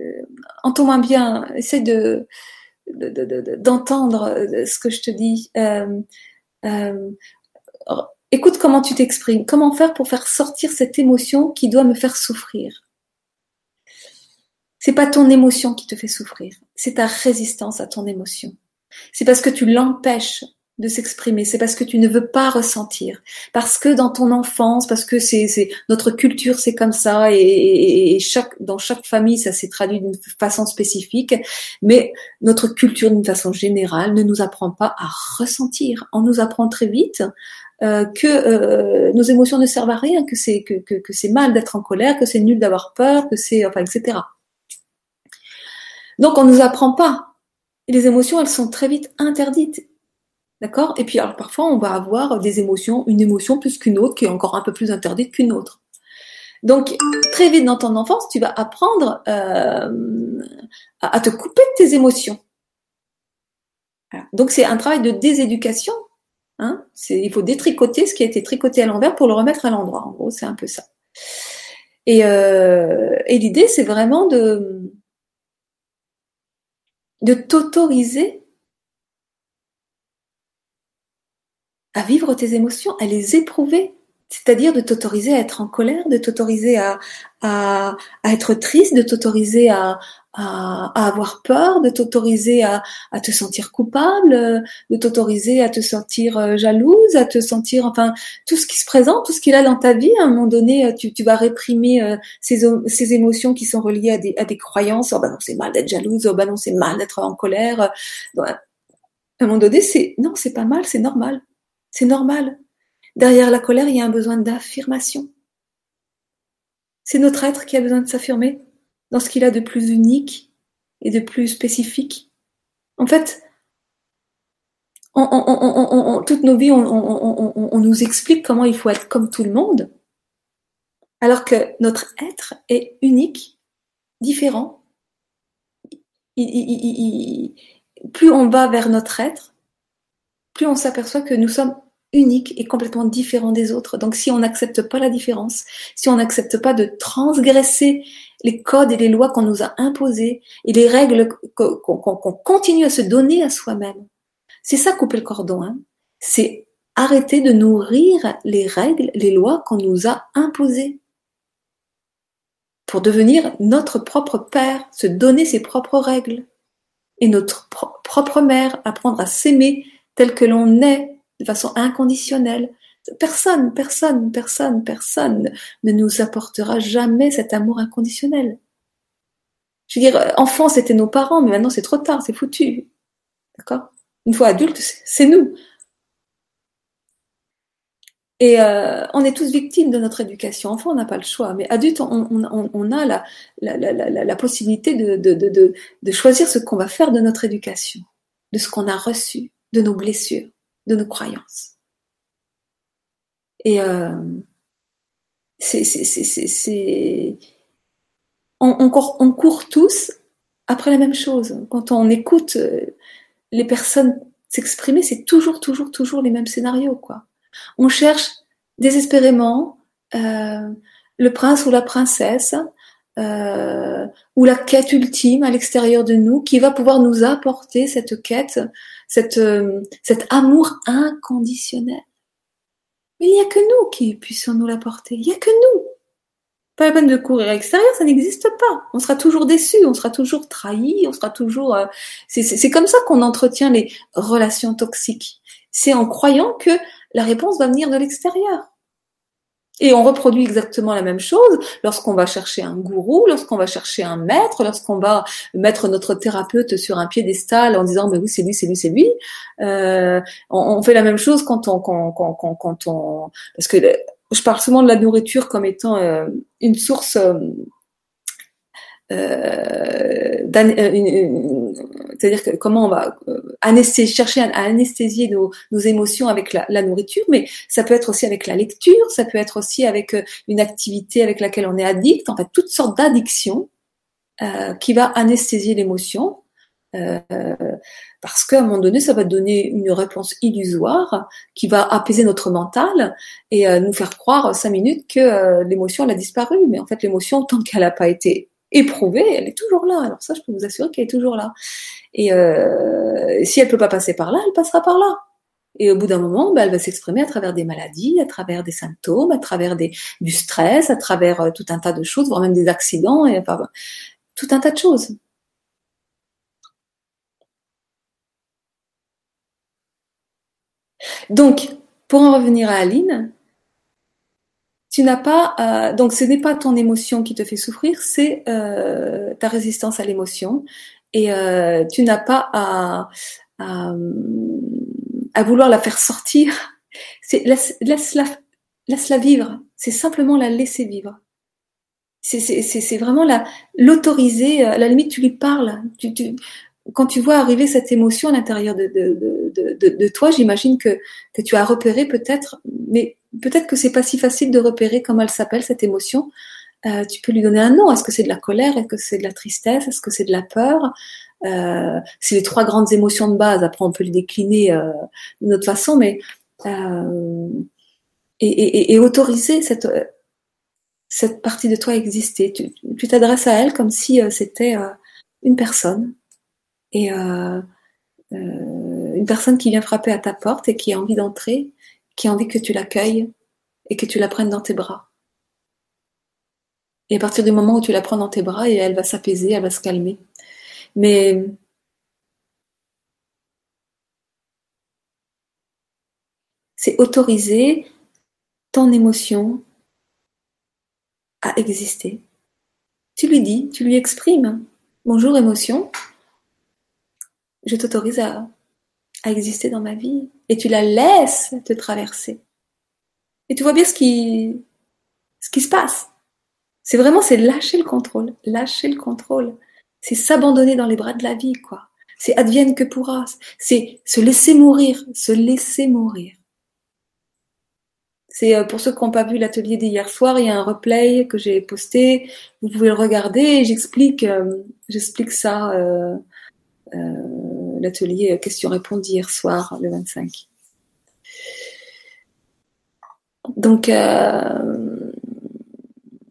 euh, entends-moi bien, essaie de d'entendre ce que je te dis. Euh, euh, écoute comment tu t'exprimes. Comment faire pour faire sortir cette émotion qui doit me faire souffrir? C'est pas ton émotion qui te fait souffrir, c'est ta résistance à ton émotion. C'est parce que tu l'empêches de s'exprimer, c'est parce que tu ne veux pas ressentir, parce que dans ton enfance, parce que c'est notre culture, c'est comme ça, et, chaque dans chaque famille, ça s'est traduit d'une façon spécifique, mais notre culture, d'une façon générale, ne nous apprend pas à ressentir. On nous apprend très vite euh, que euh, nos émotions ne servent à rien, que c'est que, c'est mal d'être en colère, que c'est nul d'avoir peur, que c'est enfin etc. Donc on nous apprend pas. Les émotions, elles sont très vite interdites. D'accord? Et puis alors parfois on va avoir des émotions, une émotion plus qu'une autre qui est encore un peu plus interdite qu'une autre. Donc très vite dans ton enfance, tu vas apprendre euh, à, te couper de tes émotions. Donc c'est un travail de déséducation. Hein il faut détricoter ce qui a été tricoté à l'envers pour le remettre à l'endroit. En gros, c'est un peu ça. Et, euh, et l'idée, c'est vraiment de, de t'autoriser à vivre tes émotions, à les éprouver. C'est-à-dire de t'autoriser à être en colère, de t'autoriser à, à, être triste, de t'autoriser à, à, avoir peur, de t'autoriser à, à, te sentir coupable, de t'autoriser à te sentir euh, jalouse, à te sentir, enfin, tout ce qui se présente, tout ce qu'il a dans ta vie, à un moment donné, euh, tu, tu vas réprimer euh, ces, ces émotions qui sont reliées à des, à des croyances. Oh ben non, c'est mal d'être jalouse. Oh ben non, c'est mal d'être en colère. À un moment donné, c'est non, c'est pas mal, c'est normal. C'est normal. Derrière la colère, il y a un besoin d'affirmation. C'est notre être qui a besoin de s'affirmer dans ce qu'il a de plus unique et de plus spécifique. En fait, toutes nos vies, on, nous explique comment il faut être comme tout le monde, alors que notre être est unique, différent. plus on va vers notre être, plus on s'aperçoit que nous sommes uniques et complètement différents des autres. Donc si on n'accepte pas la différence, si on n'accepte pas de transgresser les codes et les lois qu'on nous a imposés et les règles qu'on continue à se donner à soi-même. C'est ça couper le cordon. Hein. C'est arrêter de nourrir les règles, les lois qu'on nous a imposées pour devenir notre propre père, se donner ses propres règles et notre propre mère, apprendre à s'aimer tel que l'on est de façon inconditionnelle, Personne, personne, personne, personne ne nous apportera jamais cet amour inconditionnel. Je veux dire, enfant, c'était nos parents, mais maintenant c'est trop tard, c'est foutu. D'accord? Une fois adulte, c'est nous. Et euh, on est tous victimes de notre éducation. Enfant, on n'a pas le choix, mais adulte, on, a la, possibilité de choisir ce qu'on va faire de notre éducation, de ce qu'on a reçu, de nos blessures, de nos croyances. Et euh, on, court, tous après la même chose. Quand on écoute euh, les personnes s'exprimer, c'est toujours, toujours, toujours les mêmes scénarios, quoi. On cherche désespérément euh, le prince ou la princesse ou la quête ultime à l'extérieur de nous qui va pouvoir nous apporter cette quête, cette, euh, cet amour inconditionnel. Mais il n'y a que nous qui puissions nous l'apporter. Il n'y a que nous. Pas la peine de courir à l'extérieur, ça n'existe pas. On sera toujours déçu, on sera toujours trahi, on sera toujours. Euh, c'est comme ça qu'on entretient les relations toxiques. C'est en croyant que la réponse va venir de l'extérieur. Et on reproduit exactement la même chose lorsqu'on va chercher un gourou, lorsqu'on va chercher un maître, lorsqu'on va mettre notre thérapeute sur un piédestal en disant mais oui c'est lui, c'est lui, c'est lui. Euh, on, fait la même chose quand on quand, quand, quand, quand on parce que je parle souvent de la nourriture comme étant euh, une source euh c'est-à-dire que comment on va anesthésier, chercher à, anesthésier nos, nos, émotions avec la, la, nourriture, mais ça peut être aussi avec la lecture, ça peut être aussi avec une activité avec laquelle on est addict, en fait toutes sortes d'addictions euh, qui va anesthésier l'émotion. Euh, parce qu'à un moment donné, ça va donner une réponse illusoire qui va apaiser notre mental et euh, nous faire croire cinq minutes que euh, l'émotion elle a disparu. Mais en fait, l'émotion, tant qu'elle n'a pas été éprouvée, elle est toujours là. Alors ça, je peux vous assurer qu'elle est toujours là. Et euh, si elle peut pas passer par là, elle passera par là. Et au bout d'un moment, ben, elle va s'exprimer à travers des maladies, à travers des symptômes, à travers des, du stress, à travers tout un tas de choses, voire même des accidents, et enfin, tout un tas de choses. Donc, pour en revenir à Aline, tu n'as pas, euh, donc ce n'est pas ton émotion qui te fait souffrir, c'est euh, ta résistance à l'émotion, et euh, tu n'as pas à, vouloir la faire sortir. C'est laisse, laisse la, laisse la vivre. C'est simplement la laisser vivre. C'est vraiment la l'autoriser. À la limite, tu lui parles. Tu, quand tu vois arriver cette émotion à l'intérieur de, toi, j'imagine que, que tu as repéré peut-être, mais peut-être que c'est pas si facile de repérer comment elle s'appelle cette émotion. Euh, tu peux lui donner un nom. Est-ce que c'est de la colère? Est-ce que c'est de la tristesse? Est-ce que c'est de la peur? Euh, C'est les trois grandes émotions de base. Après, on peut les décliner euh, d'une autre façon, mais et, et, autoriser cette cette partie de toi à exister. Tu t'adresses à elle comme si c'était une personne et une personne qui vient frapper à ta porte et qui a envie d'entrer, qui a envie que tu l'accueilles et que tu la prennes dans tes bras. Et à partir du moment où tu la prends dans tes bras, et elle va s'apaiser, elle va se calmer. Mais c'est autoriser ton émotion à exister. Tu lui dis, tu lui exprimes. Bonjour émotion, je t'autorise à, exister dans ma vie et tu la laisses te traverser. Et tu vois bien ce qui, ce qui se passe. C'est vraiment, c'est lâcher le contrôle, lâcher le contrôle. C'est s'abandonner dans les bras de la vie, quoi. C'est advienne que pourra. C'est se laisser mourir, se laisser mourir. C'est euh, pour ceux qui n'ont pas vu l'atelier d'hier soir, il y a un replay que j'ai posté. Vous pouvez le regarder. J'explique, euh, j'explique ça. Euh, euh, l'atelier questions-réponses d'hier soir, le 25. Donc, euh,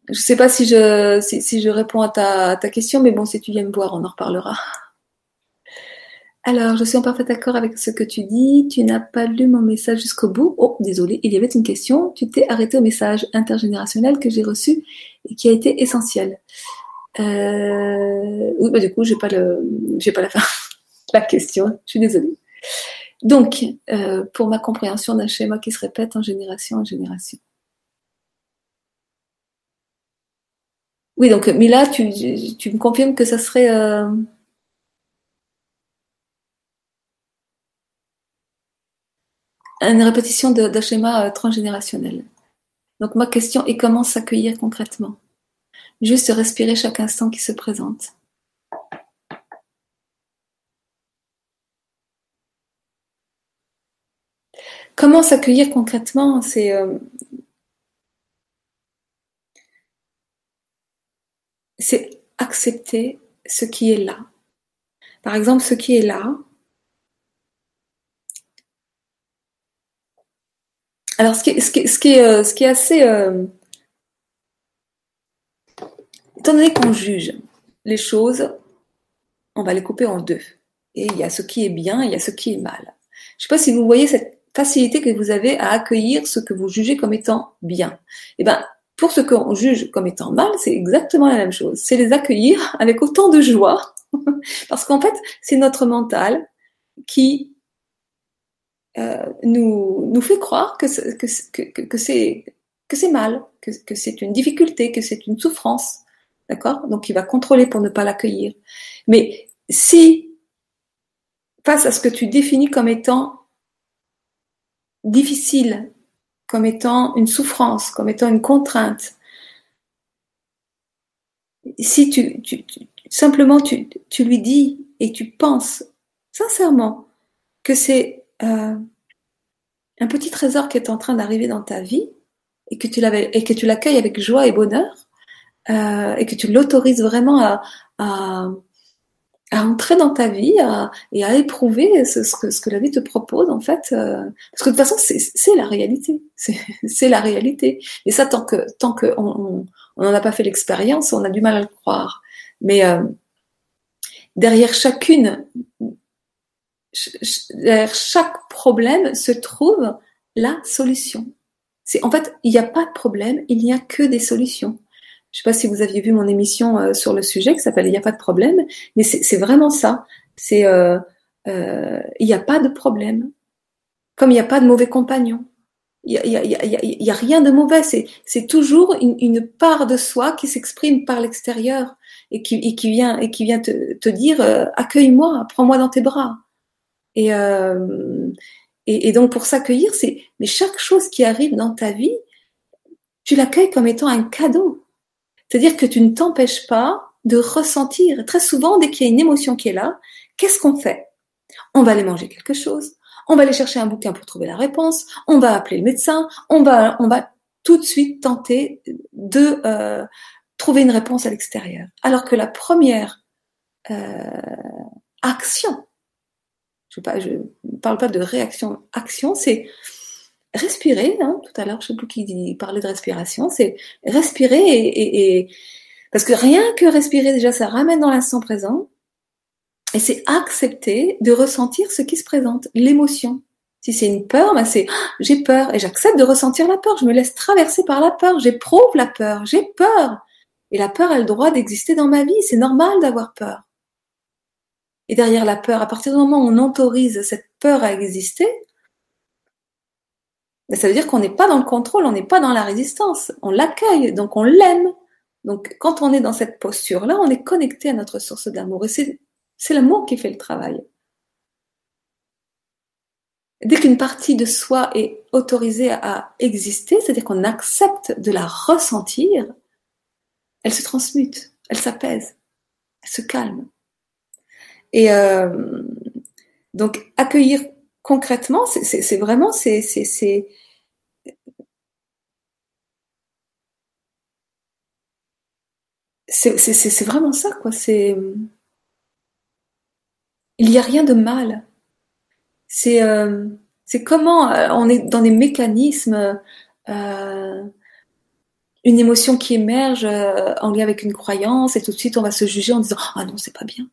je sais pas si je, réponds à ta, ta, question, mais bon, si tu viens me voir, on en reparlera. Alors, je suis en parfait accord avec ce que tu dis. Tu n'as pas lu mon message jusqu'au bout. Oh, désolé, il y avait une question. Tu t'es arrêté au message intergénérationnel que j'ai reçu et qui a été essentiel. Euh, oui, bah du coup, j'ai pas le, j'ai pas la fin, la question. Je suis désolée. Donc, euh, pour ma compréhension d'un schéma qui se répète en génération en génération. Oui, donc Mila, tu, me confirmes que ça serait euh, une répétition d'un schéma transgénérationnel. Donc ma question est comment s'accueillir concrètement? Juste respirer chaque instant qui se présente. Comment s'accueillir concrètement C'est euh, c'est accepter ce qui est là. Par exemple, ce qui est là. Alors, ce qui, euh, est assez... Euh, étant donné qu'on juge les choses, on va les couper en deux. Et il y a ce qui est bien et il y a ce qui est mal. Je ne sais pas si vous voyez cette facilité que vous avez à accueillir ce que vous jugez comme étant bien. Eh ben, pour ce qu'on juge comme étant mal, c'est exactement la même chose. C'est les accueillir avec autant de joie, parce qu'en fait, c'est notre mental qui euh, nous, nous fait croire que, que, c'est que c'est mal, que, que c'est une difficulté, que c'est une souffrance. D'accord? Donc il va contrôler pour ne pas l'accueillir. Mais si, face à ce que tu définis comme étant difficile, comme étant une souffrance, comme étant une contrainte. Si tu, simplement tu, tu, lui dis et tu penses sincèrement que c'est euh, un petit trésor qui est en train d'arriver dans ta vie et que tu l'avais et que tu l'accueilles avec joie et bonheur euh, et que tu l'autorises vraiment à à entrer dans ta vie et à éprouver ce, que, ce que la vie te propose en fait. Euh, parce que de toute façon, c'est la réalité. C'est la réalité. Et ça, tant que tant que on n'en a pas fait l'expérience, on a du mal à le croire. Mais euh, derrière chacune, derrière chaque problème se trouve la solution. C'est en fait, il n'y a pas de problème, il n'y a que des solutions. Je sais pas si vous aviez vu mon émission euh, sur le sujet qui s'appelle Il n'y a pas de problème, mais c'est vraiment ça. C'est euh, euh, il n'y a pas de problème. Comme il n'y a pas de mauvais compagnon. Il n'y a, rien de mauvais. C'est toujours une, part de soi qui s'exprime par l'extérieur et qui, vient et qui vient te, dire accueille-moi, prends-moi dans tes bras. Et, et, et donc pour s'accueillir, c'est mais chaque chose qui arrive dans ta vie, tu l'accueilles comme étant un cadeau. C'est-à-dire que tu ne t'empêches pas de ressentir. Très souvent, dès qu'il y a une émotion qui est là, qu'est-ce qu'on fait? On va aller manger quelque chose, on va aller chercher un bouquin pour trouver la réponse, on va appeler le médecin, on va, on va tout de suite tenter de euh, trouver une réponse à l'extérieur. Alors que la première euh, action, je ne parle pas de réaction, action, c'est respirer, hein, tout à l'heure, je sais plus qui parlait de respiration, c'est respirer et, et, parce que rien que respirer déjà, ça ramène dans l'instant présent et c'est accepter de ressentir ce qui se présente, l'émotion. Si c'est une peur, ben c'est ah, j'ai peur et j'accepte de ressentir la peur. Je me laisse traverser par la peur, j'éprouve la peur, j'ai peur. Et la peur a le droit d'exister dans ma vie, c'est normal d'avoir peur. Et derrière la peur, à partir du moment où on autorise cette peur à exister, ça veut dire qu'on n'est pas dans le contrôle, on n'est pas dans la résistance. On l'accueille, donc on l'aime. Donc quand on est dans cette posture-là, on est connecté à notre source d'amour. Et c'est l'amour qui fait le travail. Dès qu'une partie de soi est autorisée à exister, c'est-à-dire qu'on accepte de la ressentir, elle se transmute, elle s'apaise, elle se calme. Et euh, donc accueillir concrètement, c'est vraiment, c'est vraiment ça, quoi. Il n'y a rien de mal. C'est euh, comment euh, on est dans des mécanismes, euh, une émotion qui émerge en lien avec une croyance, et tout de suite on va se juger en disant ah non c'est pas bien.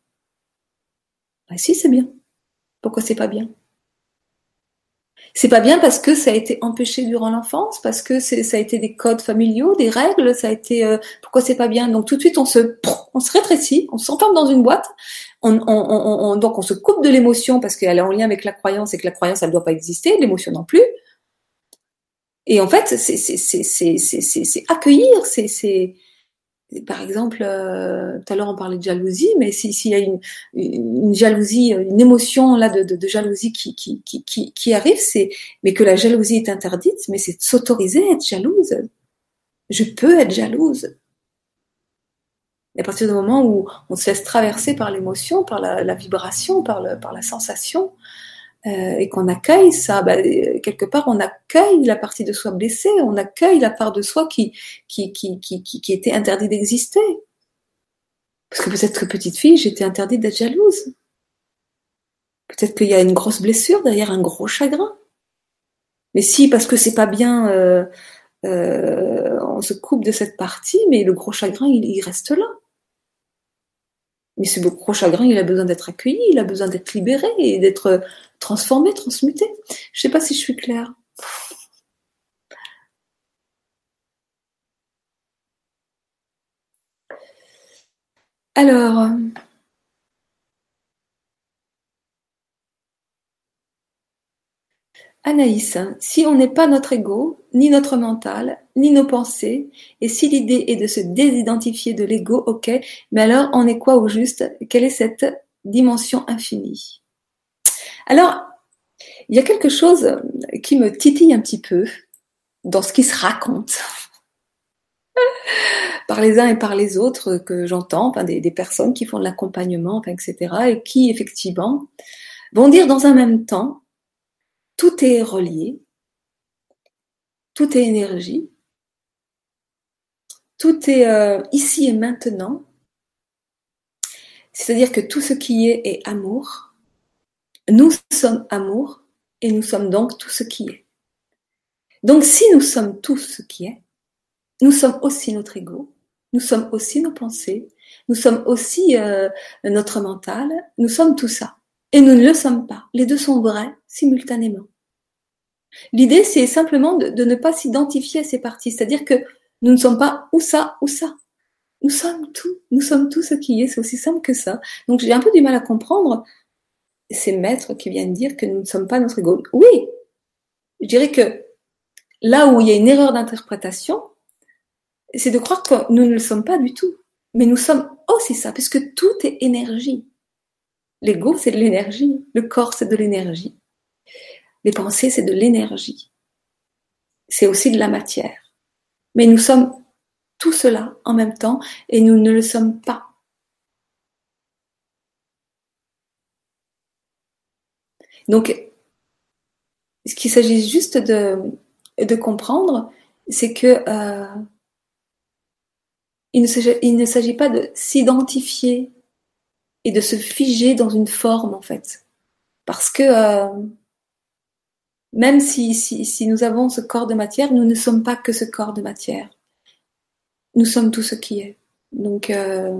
Ah si c'est bien. Pourquoi c'est pas bien? C'est pas bien parce que ça a été empêché durant l'enfance, parce que ça a été des codes familiaux, des règles, ça a été euh, pourquoi c'est pas bien? Donc tout de suite on se on se rétrécit, on s'enferme dans une boîte, on, on, on, donc on se coupe de l'émotion parce qu'elle est en lien avec la croyance et que la croyance elle doit pas exister, l'émotion non plus. Et en fait c'est c'est c'est c'est c'est accueillir, c'est c'est par exemple, euh, tout à l'heure on parlait de jalousie, mais s'il y a une, jalousie, une émotion là de, jalousie qui, arrive, c'est mais que la jalousie est interdite, mais c'est s'autoriser à être jalouse. Je peux être jalouse. Et à partir du moment où on se laisse traverser par l'émotion, par la, vibration, par la sensation, euh, et qu'on accueille ça, bah, quelque part on accueille la partie de soi blessée, on accueille la part de soi qui, qui, qui, qui, qui était interdite d'exister. Parce que peut-être que petite fille, j'étais interdite d'être jalouse. Peut-être qu'il y a une grosse blessure derrière un gros chagrin. Mais si, parce que c'est pas bien, euh, euh, on se coupe de cette partie, mais le gros chagrin, il, il reste là. Mais ce gros chagrin, il a besoin d'être accueilli, il a besoin d'être libéré et d'être transformé, transmuté. Je sais pas si je suis claire. Alors, Anaïs, si on n'est pas notre ego, ni notre mental, ni nos pensées, et si l'idée est de se désidentifier de l'ego, ok, mais alors on est quoi au juste? Quelle est cette dimension infinie? Alors, il y a quelque chose qui me titille un petit peu dans ce qui se raconte par les uns et par les autres que j'entends, des, personnes qui font de l'accompagnement, etc., et qui effectivement vont dire dans un même temps tout est relié, tout est énergie, tout est euh, ici et maintenant. C'est-à-dire que tout ce qui est est amour. Nous sommes amour et nous sommes donc tout ce qui est. Donc si nous sommes tout ce qui est, nous sommes aussi notre ego, nous sommes aussi nos pensées, nous sommes aussi euh, notre mental, nous sommes tout ça. Et nous ne le sommes pas. Les deux sont vrais simultanément. L'idée, c'est simplement de, ne pas s'identifier à ces parties, c'est-à-dire que nous ne sommes pas ou ça ou ça. Nous sommes tout, nous sommes tout ce qui est, c'est aussi simple que ça. Donc j'ai un peu du mal à comprendre ces maîtres qui viennent dire que nous ne sommes pas notre ego. Oui, je dirais que là où il y a une erreur d'interprétation, c'est de croire que nous ne le sommes pas du tout. Mais nous sommes aussi ça, puisque tout est énergie. L'ego, c'est de l'énergie. Le corps, c'est de l'énergie. Les pensées, c'est de l'énergie. C'est aussi de la matière. Mais nous sommes tout cela en même temps et nous ne le sommes pas. Donc, ce qu'il s'agit juste de, comprendre, c'est que euh, il ne s'agit pas de s'identifier et de se figer dans une forme en fait, parce que euh, même si, si, nous avons ce corps de matière, nous ne sommes pas que ce corps de matière. Nous sommes tout ce qui est. Donc, euh,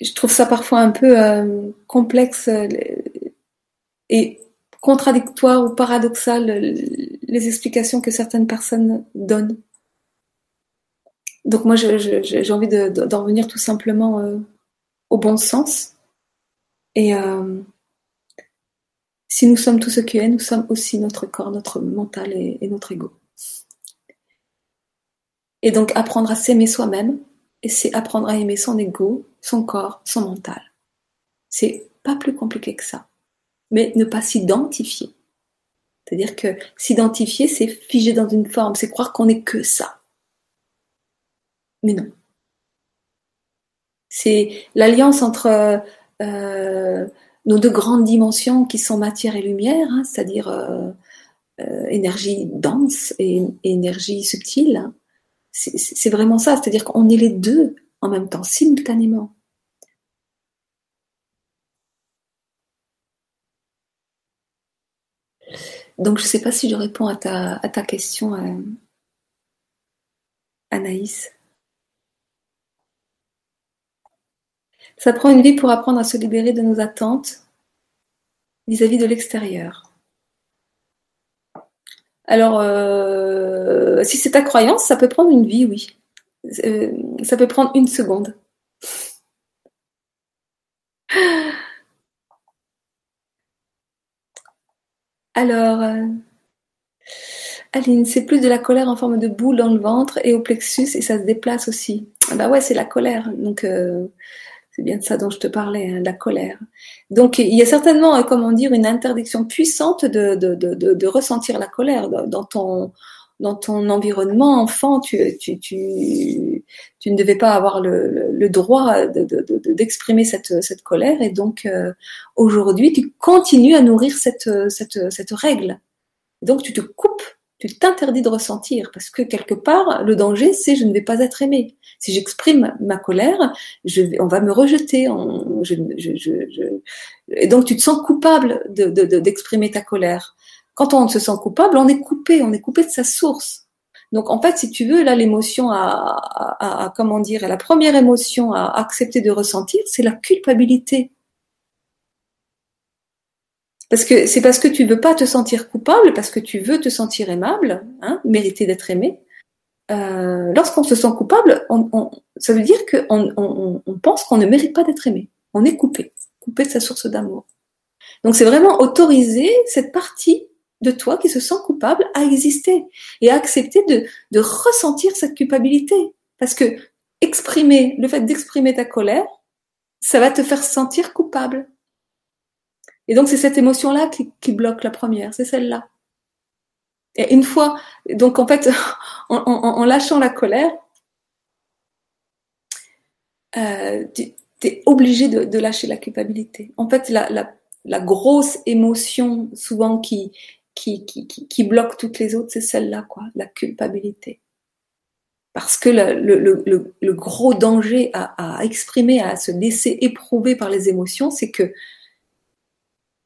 je trouve ça parfois un peu euh, complexe euh, et contradictoire ou paradoxal les explications que certaines personnes donnent. Donc moi, j'ai envie d'en de, revenir tout simplement euh, au bon sens et euh, si nous sommes tout ce qui est, nous sommes aussi notre corps, notre mental et, notre ego. Et donc apprendre à s'aimer soi-même, c'est apprendre à aimer son ego, son corps, son mental. C'est pas plus compliqué que ça. Mais ne pas s'identifier. C'est-à-dire que s'identifier, c'est figer dans une forme, c'est croire qu'on n'est que ça. Mais non. C'est l'alliance entre euh, nos deux grandes dimensions qui sont matière et lumière, hein, c'est-à-dire euh, euh, énergie dense et, énergie subtile. C'est vraiment ça, c'est-à-dire qu'on est les deux en même temps, simultanément. Donc je ne sais pas si je réponds à ta, question, euh, Anaïs. Ça prend une vie pour apprendre à se libérer de nos attentes vis-à-vis de l'extérieur. Alors, euh, si c'est ta croyance, ça peut prendre une vie, oui. Euh, ça peut prendre une seconde. Alors, euh, Aline, c'est plus de la colère en forme de boule dans le ventre et au plexus et ça se déplace aussi. Ah bah ouais, c'est la colère. Donc c'est bien de ça dont je te parlais, hein, la colère. Donc il y a certainement, euh, comment dire, une interdiction puissante de, de, de, de ressentir la colère dans ton dans ton environnement enfant, tu, tu, tu, tu ne devais pas avoir le, le, droit d'exprimer de, de, cette, cette colère et donc euh, aujourd'hui tu continues à nourrir cette, cette, cette règle. donc tu te coupes, tu t'interdis de ressentir parce que quelque part le danger c'est je ne vais pas être aimé. Si j'exprime ma colère, on va me rejeter. Et donc tu te sens coupable d'exprimer ta colère. Quand on se sent coupable, on est coupé, on est coupé de sa source. Donc en fait, si tu veux, là, l'émotion à, à, comment dire, la première émotion à accepter de ressentir, c'est la culpabilité. Parce que c'est parce que tu veux pas te sentir coupable, parce que tu veux te sentir aimable, hein, mériter d'être aimé. Euh, lorsqu'on se sent coupable, on, ça veut dire qu'on on, on pense qu'on ne mérite pas d'être aimé. On est coupé, coupé de sa source d'amour. Donc c'est vraiment autoriser cette partie de toi qui se sent coupable à exister et à accepter de, de ressentir cette culpabilité. Parce que exprimer, le fait d'exprimer ta colère, ça va te faire sentir coupable. Et donc c'est cette émotion-là qui, bloque la première, c'est celle-là. Et une fois, donc en fait, en, lâchant la colère, euh, tu es obligé de, lâcher la culpabilité. En fait, la, grosse émotion souvent qui, qui, qui, bloque toutes les autres, c'est celle-là, quoi, la culpabilité. Parce que le, gros danger à, exprimer, à se laisser éprouver par les émotions, c'est que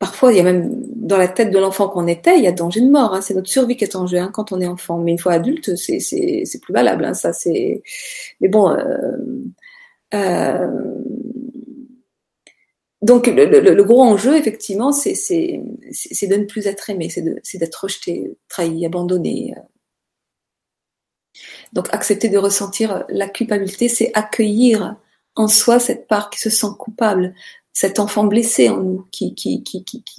parfois, il y a même dans la tête de l'enfant qu'on était, il y a danger de mort. Hein, c'est notre survie qui est en jeu hein, quand on est enfant. Mais une fois adulte, c'est, plus valable. Hein. Mais bon. Euh, euh, donc le, gros enjeu, effectivement, c'est de ne plus être aimé, c'est d'être rejeté, trahi, abandonné. Donc accepter de ressentir la culpabilité, c'est accueillir en soi cette part qui se sent coupable, cet enfant blessé en nous, qui,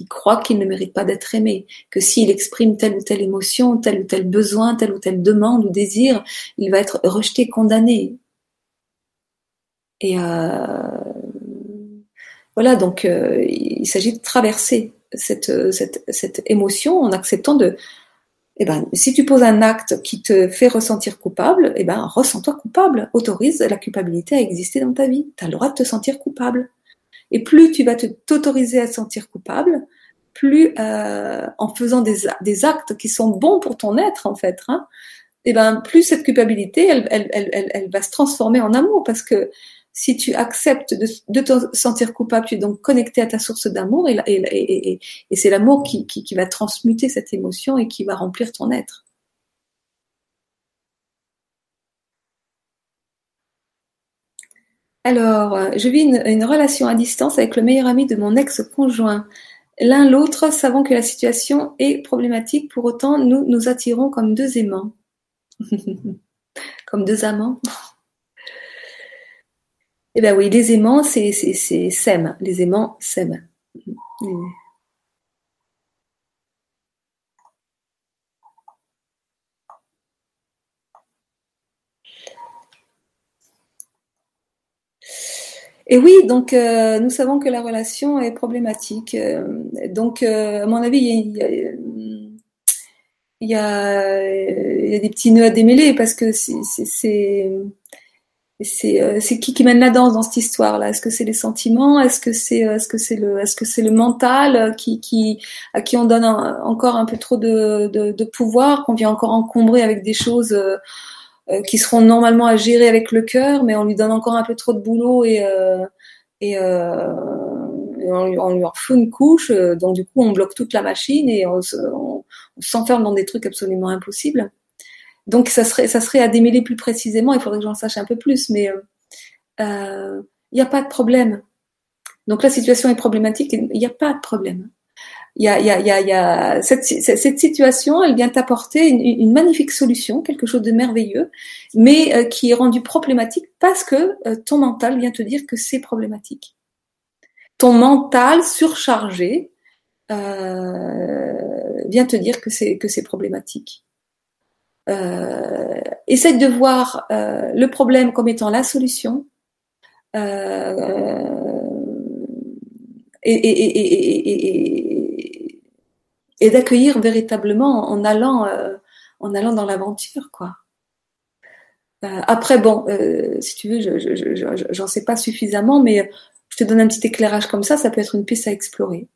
croit qu'il ne mérite pas d'être aimé, que s'il exprime telle ou telle émotion, tel ou tel besoin, telle ou telle demande ou désir, il va être rejeté, condamné. Et euh, voilà, donc euh, il s'agit de traverser cette, émotion en acceptant de, eh ben, si tu poses un acte qui te fait ressentir coupable, eh ben, ressens-toi coupable. Autorise la culpabilité à exister dans ta vie. Tu as le droit de te sentir coupable. Et plus tu vas t'autoriser à te sentir coupable, plus euh, en faisant des, des, actes qui sont bons pour ton être, en fait, hein, eh ben, plus cette culpabilité, elle, elle, elle, elle, va se transformer en amour parce que si tu acceptes de, te sentir coupable, tu es donc connecté à ta source d'amour et, et, et, c'est l'amour qui, qui, va transmuter cette émotion et qui va remplir ton être. Alors, je vis une, relation à distance avec le meilleur ami de mon ex-conjoint. L'un l'autre, savant que la situation est problématique, pour autant, nous nous attirons comme deux aimants. comme deux amants. Eh ben oui, les aimants, c'est s'aiment. Les aimants s'aiment. Et oui, donc euh, nous savons que la relation est problématique. Euh, donc, euh, à mon avis, il y a, des petits nœuds à démêler parce que c'est qui qui mène la danse dans cette histoire là Est-ce que c'est les sentiments? Est-ce que c'est le mental qui à qui on donne encore un peu trop de pouvoir qu'on vient encore encombrer avec des choses qui seront normalement à gérer avec le cœur, mais on lui donne encore un peu trop de boulot et et, on, on lui en fout une couche. donc du coup, on bloque toute la machine et on, s'enferme dans des trucs absolument impossibles. Donc ça serait, ça serait à démêler plus précisément. Il faudrait que j'en sache un peu plus, mais il euh, n'y euh, a pas de problème. Donc la situation est problématique. Il n'y a pas de problème. Il y a, y a, y a, cette, cette, situation, elle vient t'apporter une, une, magnifique solution, quelque chose de merveilleux, mais euh, qui est rendu problématique parce que euh, ton mental vient te dire que c'est problématique. Ton mental surchargé euh, vient te dire que c'est que c'est problématique. Euh, essaye de voir le problème comme étant la solution. Euh, et, et, et, et d'accueillir véritablement en allant, en allant dans l'aventure, quoi. après, bon, si tu veux, je, je, j'en sais pas suffisamment, mais je te donne un petit éclairage comme ça, ça peut être une piste à explorer.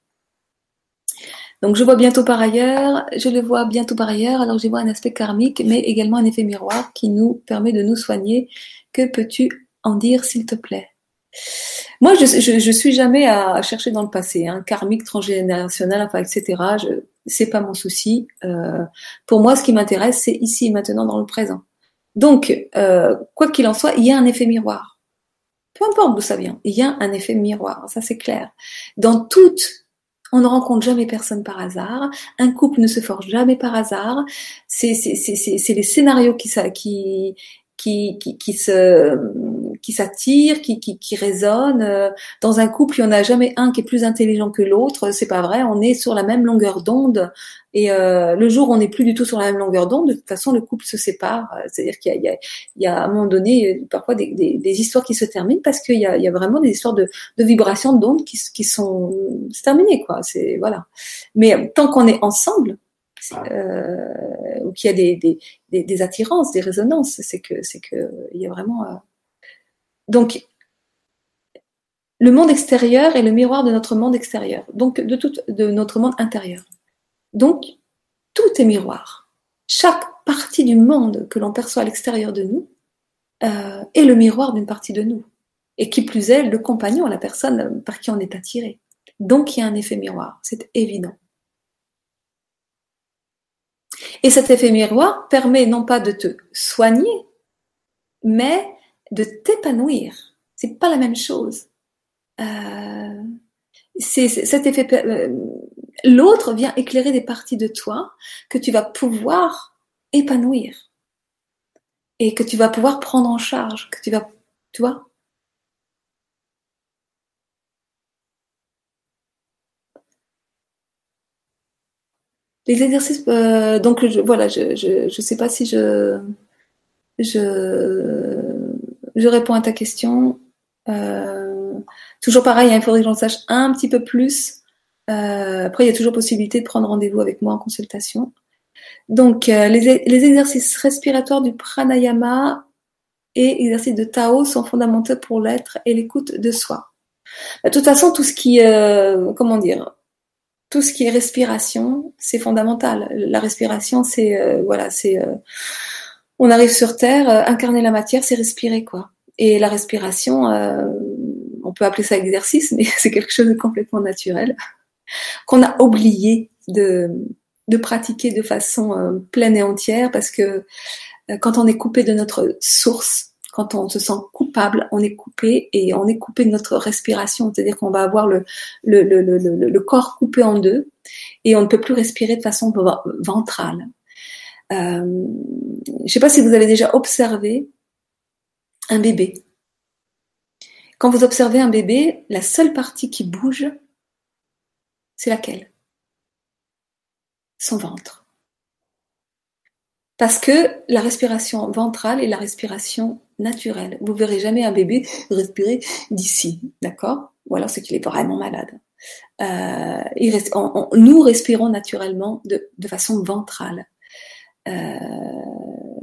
Donc je vois bientôt par ailleurs, je le vois bientôt par ailleurs, alors je vois un aspect karmique, mais également un effet miroir qui nous permet de nous soigner. Que peux-tu en dire, s'il te plaît? Moi, je, je, suis jamais à, chercher dans le passé, hein, karmique, transgénérationnel, enfin, etc. Je, c'est pas mon souci. Euh, pour moi, ce qui m'intéresse, c'est ici et maintenant dans le présent. Donc, euh, quoi qu'il en soit, il y a un effet miroir. Peu importe d'où ça vient, il y a un effet miroir, ça c'est clair. Dans toute on ne rencontre jamais personne par hasard. Un couple ne se forge jamais par hasard. C'est les scénarios qui, qui, qui, qui, qui se qui s'attirent, qui, qui, qui résonnent. Euh, dans un couple, il n'y en a jamais un qui est plus intelligent que l'autre. C'est pas vrai. On est sur la même longueur d'onde. Et euh, le jour où on n'est plus du tout sur la même longueur d'onde, de toute façon, le couple se sépare. C'est-à-dire qu'il y, y, y a, à un moment donné parfois des, des, des histoires qui se terminent parce qu'il y a, il y a vraiment des histoires de, de vibrations d'ondes qui, qui sont terminées, quoi. C'est voilà. Mais tant qu'on est ensemble, euh, ou qu'il y a des, des, des, attirances, des résonances, c'est que c'est que il y a vraiment euh, donc, le monde extérieur est le miroir de notre monde extérieur, donc de, tout, de notre monde intérieur. Donc, tout est miroir. Chaque partie du monde que l'on perçoit à l'extérieur de nous euh, est le miroir d'une partie de nous. Et qui plus est, le compagnon, la personne par qui on est attiré. Donc, il y a un effet miroir, c'est évident. Et cet effet miroir permet non pas de te soigner, mais de t'épanouir. C'est pas la même chose. Euh, c'est cet effet. Euh, l'autre vient éclairer des parties de toi que tu vas pouvoir épanouir et que tu vas pouvoir prendre en charge, que tu vas, tu. Les exercices, euh, donc voilà, je, je, je sais pas si je, je je réponds à ta question. Euh, toujours pareil, hein, il faudrait que j'en sache un petit peu plus. Euh, après, il y a toujours possibilité de prendre rendez-vous avec moi en consultation. Donc, euh, les, exercices respiratoires du pranayama et exercices de Tao sont fondamentaux pour l'être et l'écoute de soi. De toute façon, tout ce qui, comment dire, tout ce qui est respiration, c'est fondamental. La respiration, c'est voilà, c'est on arrive sur Terre, euh, incarner la matière, c'est respirer, quoi. Et la respiration, euh, on peut appeler ça exercice, mais c'est quelque chose de complètement naturel, qu'on a oublié de, pratiquer de façon euh, pleine et entière, parce que quand on est coupé de notre source, quand on se sent coupable, on est coupé et on est coupé de notre respiration, c'est-à-dire qu'on va avoir le, corps coupé en deux et on ne peut plus respirer de façon ventrale. Euh, je ne sais pas si vous avez déjà observé un bébé. Quand vous observez un bébé, la seule partie qui bouge, c'est laquelle? Son ventre. Parce que la respiration ventrale est la respiration naturelle. Vous verrez jamais un bébé respirer d'ici, d'accord? Ou alors c'est qu'il est vraiment malade. Euh, il reste, nous respirons naturellement de, de façon ventrale. Euh,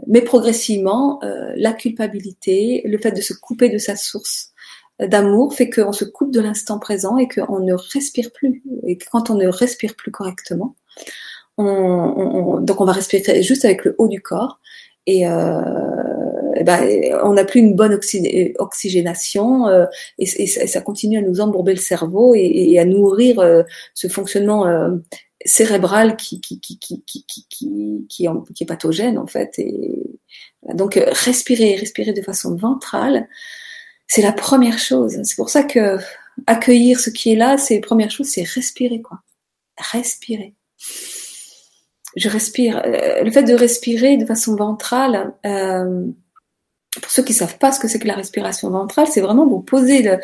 mais progressivement, euh, la culpabilité, le fait de se couper de sa source d'amour fait qu'on se coupe de l'instant présent et qu'on ne respire plus. Et quand on ne respire plus correctement, on, donc on va respirer juste avec le haut du corps et, euh, ben, on n'a plus une bonne oxygénation euh, et, ça continue à nous embourber le cerveau et, à nourrir euh, ce fonctionnement cérébral qui est pathogène en fait. Et donc euh, respirer respirer de façon ventrale c'est la première chose. C'est pour ça que accueillir ce qui est là c'est la première chose c'est respirer quoi. Respirer. Je respire le fait de respirer de façon ventrale euh, pour ceux qui savent pas ce que c'est que la respiration ventrale, c'est vraiment vous poser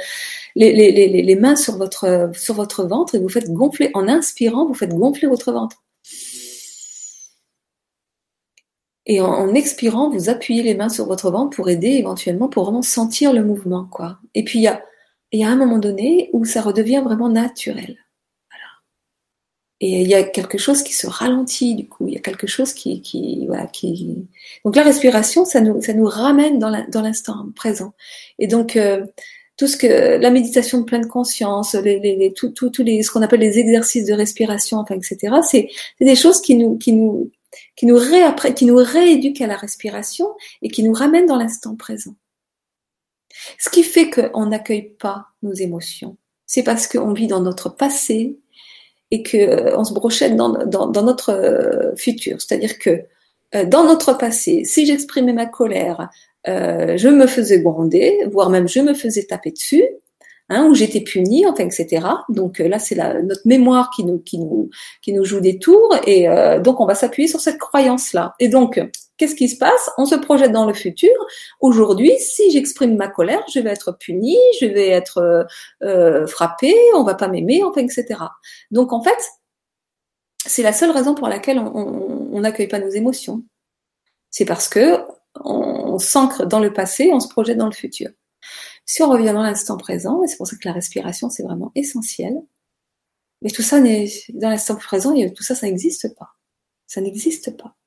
les, mains sur votre, ventre et vous faites gonfler, en inspirant, vous faites gonfler votre ventre. Et en, expirant, vous appuyez les mains sur votre ventre pour aider éventuellement, pour vraiment sentir le mouvement, quoi. Et puis il y a, il y a un moment donné où ça redevient vraiment naturel. Et il y a quelque chose qui se ralentit du coup. Il y a quelque chose qui, qui, voilà, qui. Donc la respiration, ça nous, ça nous ramène dans l'instant présent. Et donc euh, tout ce que la méditation de pleine conscience, les, les, tout, tout, tout les, ce qu'on appelle les exercices de respiration, enfin, etc. C'est des choses qui nous, qui nous, qui nous, réapprennent, qui nous rééduquent à la respiration et qui nous ramènent dans l'instant présent. Ce qui fait qu'on n'accueille pas nos émotions, c'est parce qu'on vit dans notre passé et qu'on euh, se brochette dans, dans, dans notre euh, futur. C'est-à-dire que euh, dans notre passé, si j'exprimais ma colère, je me faisais gronder, voire même je me faisais taper dessus, hein, où j'étais punie, enfin, etc. Donc euh, là, c'est notre mémoire qui nous, qui nous, qui nous joue des tours, et euh, donc on va s'appuyer sur cette croyance-là. Et donc, qu'est-ce qui se passe? On se projette dans le futur. Aujourd'hui, si j'exprime ma colère, je vais être punie, je vais être euh, frappée, on va pas m'aimer, enfin, etc. Donc en fait, c'est la seule raison pour laquelle on n'accueille pas nos émotions. C'est parce que on s'ancre dans le passé, on se projette dans le futur. Si on revient dans l'instant présent, et c'est pour ça que la respiration, c'est vraiment essentiel, mais tout ça n'est, dans l'instant présent, tout ça, ça n'existe pas. Ça n'existe pas.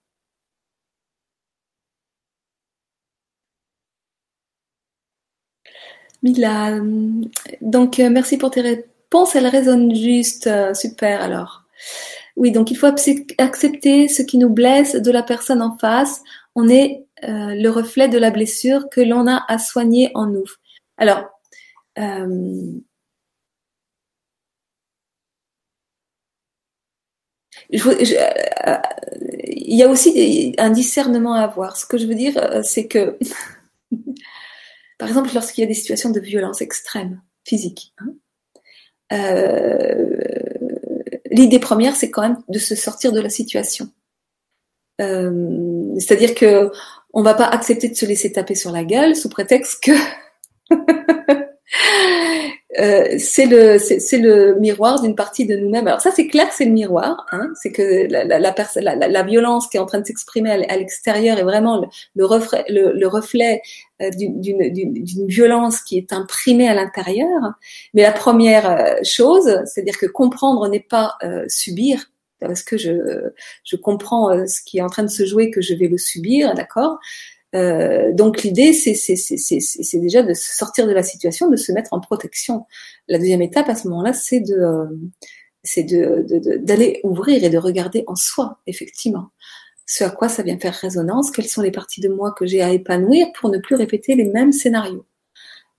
Mila, donc euh, merci pour tes réponses, elles résonnent juste, euh, super alors. Oui, donc il faut accepter ce qui nous blesse de la personne en face. On est euh, le reflet de la blessure que l'on a à soigner en nous. Alors, euh, euh, il y a aussi un discernement à avoir. Ce que je veux dire, euh, c'est que, par exemple, lorsqu'il y a des situations de violence extrême, physique, hein, l'idée première, c'est quand même de se sortir de la situation. C'est-à-dire que on va pas accepter de se laisser taper sur la gueule sous prétexte que Euh, c'est le c'est le miroir d'une partie de nous-mêmes. Alors ça c'est clair, c'est le miroir. Hein, c'est que la, la, la, la, violence qui est en train de s'exprimer à l'extérieur est vraiment le, reflet, le, reflet euh, d'une violence qui est imprimée à l'intérieur. Mais la première euh, chose, c'est-à-dire que comprendre n'est pas subir, parce que je, je comprends ce qui est en train de se jouer, que je vais le subir, d'accord? Euh, donc l'idée, c'est déjà de sortir de la situation, de se mettre en protection. La deuxième étape à ce moment-là, c'est euh, d'aller ouvrir et de regarder en soi, effectivement, ce à quoi ça vient faire résonance, quelles sont les parties de moi que j'ai à épanouir pour ne plus répéter les mêmes scénarios.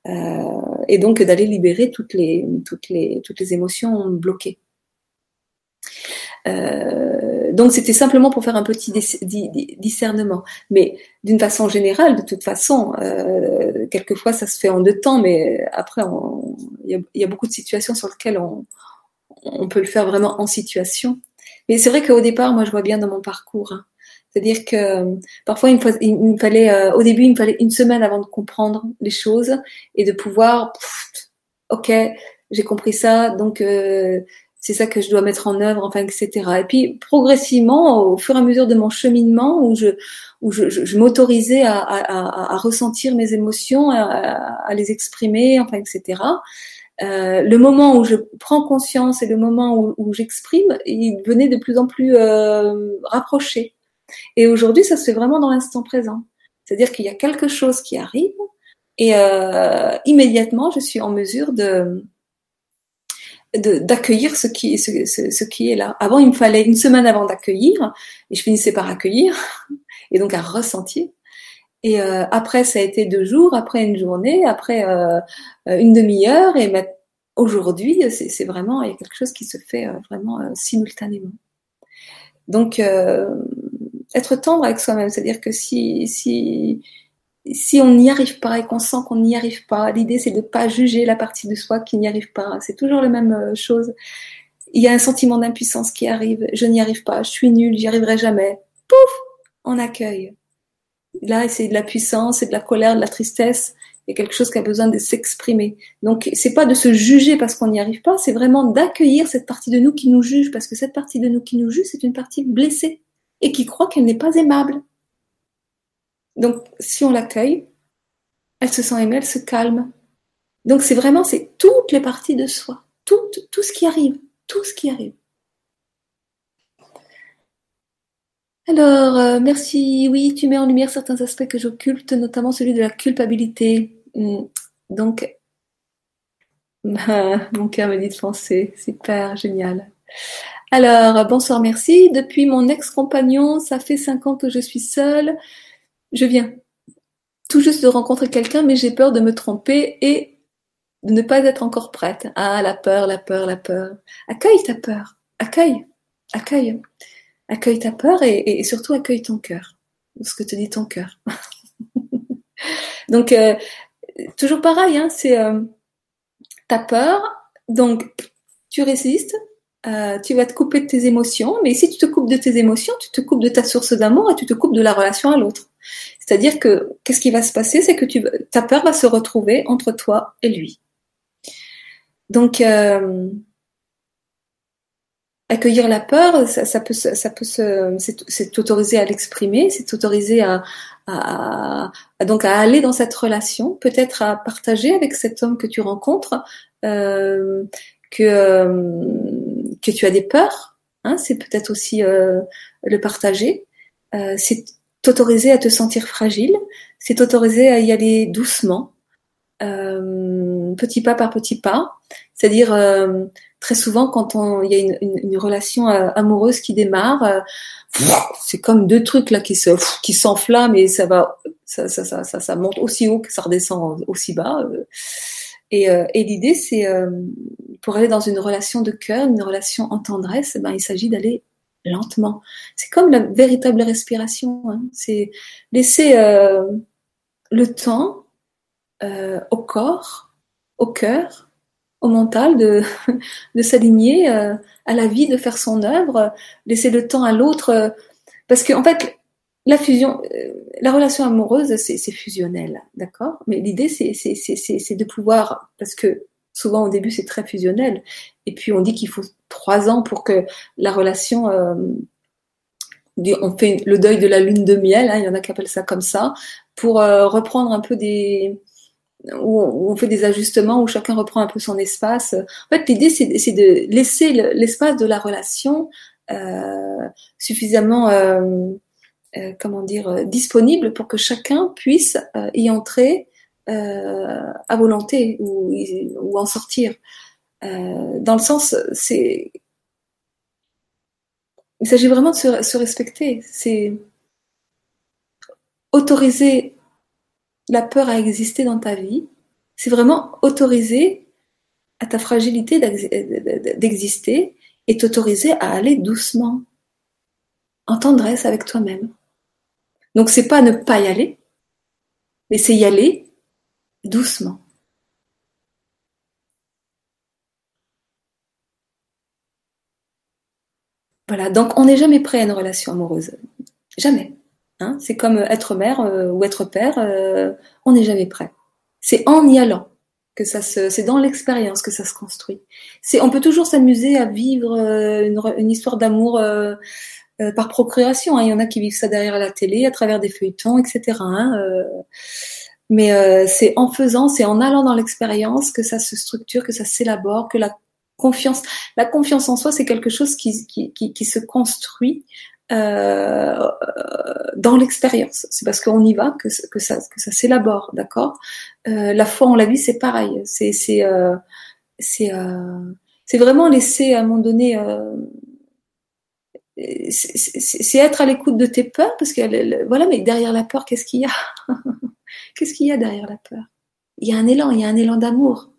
Euh, et donc d'aller libérer toutes les, émotions bloquées. Donc c'était simplement pour faire un petit discernement. Mais d'une façon générale, de toute façon, euh, quelquefois ça se fait en deux temps, mais après il y, a beaucoup de situations sur lesquelles on, peut le faire vraiment en situation. Mais c'est vrai qu'au départ, moi je vois bien dans mon parcours. Hein. C'est-à-dire que parfois il me, fallait, euh, au début, il me fallait une semaine avant de comprendre les choses et de pouvoir, ok, j'ai compris ça, donc euh, c'est ça que je dois mettre en œuvre, enfin, etc. Et puis progressivement, au fur et à mesure de mon cheminement, où je, où je, je, m'autorisais à, à, à, ressentir mes émotions, à, les exprimer, enfin, etc. Euh, le moment où je prends conscience et le moment où, où j'exprime, il devenait de plus en plus euh, rapproché. Et aujourd'hui, ça se fait vraiment dans l'instant présent. C'est-à-dire qu'il y a quelque chose qui arrive et euh, immédiatement, je suis en mesure de d'accueillir ce qui, ce, ce, qui est là. Avant, il me fallait une semaine avant d'accueillir, et je finissais par accueillir, et donc à ressentir. Et euh, après, ça a été deux jours, après une journée, après euh, une demi-heure, et aujourd'hui, c'est vraiment, il y a quelque chose qui se fait euh, vraiment simultanément. Donc, être tendre avec soi-même, c'est-à-dire que si, si, si on n'y arrive pas et qu'on sent qu'on n'y arrive pas, l'idée c'est de ne pas juger la partie de soi qui n'y arrive pas. C'est toujours la même euh, chose. Il y a un sentiment d'impuissance qui arrive. Je n'y arrive pas. Je suis nulle. J'y arriverai jamais. Pouf, on accueille. Là, c'est de la puissance, c'est de la colère, de la tristesse. Il y a quelque chose qui a besoin de s'exprimer. Donc, c'est pas de se juger parce qu'on n'y arrive pas. C'est vraiment d'accueillir cette partie de nous qui nous juge, parce que cette partie de nous qui nous juge, c'est une partie blessée et qui croit qu'elle n'est pas aimable Donc, si on l'accueille, elle se sent aimée, elle se calme. Donc, c'est vraiment, c'est toutes les parties de soi, tout, tout ce qui arrive, tout ce qui arrive. Alors, euh, merci. Oui, tu mets en lumière certains aspects que j'occulte, notamment celui de la culpabilité. Hmm. Donc, mon cœur me dit de penser. Super, génial. Alors, bonsoir, merci. Depuis mon ex-compagnon, ça fait cinq ans que je suis seule. Je viens tout juste de rencontrer quelqu'un, mais j'ai peur de me tromper et de ne pas être encore prête. Ah, la peur, la peur, la peur. Accueille ta peur. Accueille. Accueille. Accueille ta peur et, surtout accueille ton cœur. Ce que te dit ton cœur. donc, euh, toujours pareil, hein, c'est euh, ta peur. Donc, tu résistes, euh, tu vas te couper de tes émotions, mais si tu te coupes de tes émotions, tu te coupes de ta source d'amour et tu te coupes de la relation à l'autre. C'est-à-dire que qu'est-ce qui va se passer? C'est que ta peur va se retrouver entre toi et lui. Donc, euh, accueillir la peur, ça, peut, se, c'est t'autoriser à l'exprimer, c'est t'autoriser à, aller dans cette relation, peut-être à partager avec cet homme que tu rencontres euh, que que tu as des peurs. Hein, c'est peut-être aussi le partager. T'autoriser à te sentir fragile, c'est t'autoriser à y aller doucement, euh, petit pas par petit pas. C'est-à-dire euh, très souvent quand il y a une, relation euh, amoureuse qui démarre, c'est comme deux trucs là qui se qui s'enflamment et ça va ça, ça, ça, ça, monte aussi haut que ça redescend aussi bas. Et, et l'idée c'est pour aller dans une relation de cœur, une relation en tendresse, eh ben, il s'agit d'aller lentement. C'est comme la véritable respiration. Hein. C'est laisser euh, le temps euh, au corps, au cœur, au mental de, de s'aligner euh, à la vie, de faire son œuvre, laisser le temps à l'autre. parce qu'en en fait, la fusion, la relation amoureuse, c'est fusionnel, d'accord? Mais l'idée, c'est de pouvoir, parce que souvent au début c'est très fusionnel, et puis on dit qu'il faut trois ans pour que la relation, euh, on fait le deuil de la lune de miel, hein, il y en a qui appellent ça comme ça, pour euh, reprendre un peu des, où on, fait des ajustements, où chacun reprend un peu son espace. En fait, l'idée c'est de laisser l'espace de la relation euh, suffisamment, comment dire, disponible pour que chacun puisse y entrer à volonté ou, ou en sortir. Euh, dans le sens, c'est, il s'agit vraiment de se, respecter. C'est autoriser la peur à exister dans ta vie. C'est vraiment autoriser à ta fragilité d'exister et t'autoriser à aller doucement, en tendresse avec toi-même. Donc c'est pas ne pas y aller, mais c'est y aller doucement. Voilà, donc on n'est jamais prêt à une relation amoureuse. Jamais. Hein c'est comme être mère euh, ou être père, euh, on n'est jamais prêt. C'est en y allant que ça se, c'est dans l'expérience que ça se construit. C'est, on peut toujours s'amuser à vivre euh, une, histoire d'amour par procuration. Hein. Il y en a qui vivent ça derrière la télé, à travers des feuilletons, etc. Hein, mais c'est en faisant, c'est en allant dans l'expérience que ça se structure, que ça s'élabore, que la confiance. La confiance en soi, c'est quelque chose qui, qui, qui, se construit euh, dans l'expérience. C'est parce qu'on y va que, ça, que ça s'élabore, d'accord? Euh, La foi en la vie, c'est pareil. C'est c'est euh, c'est euh, vraiment laisser à un moment donné. Euh, c'est être à l'écoute de tes peurs parce que voilà mais derrière la peur qu'est-ce qu'il y a? Qu'est-ce qu'il y a derrière la peur? Il y a un élan il y a un élan d'amour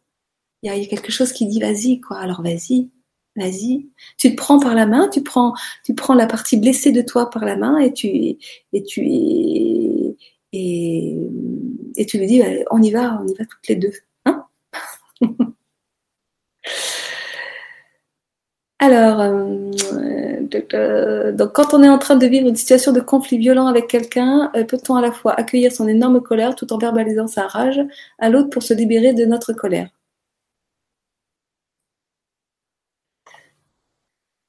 il y, a quelque chose qui dit vas-y, quoi. Alors vas-y, vas-y. Tu te prends par la main, tu prends, tu prends la partie blessée de toi par la main et tu, et tu, et, tu lui dis, on y va, on y va toutes les deux. Hein Alors, euh, donc quand on est en train de vivre une situation de conflit violent avec quelqu'un, euh, peut-on à la fois accueillir son énorme colère tout en verbalisant sa rage à l'autre pour se libérer de notre colère?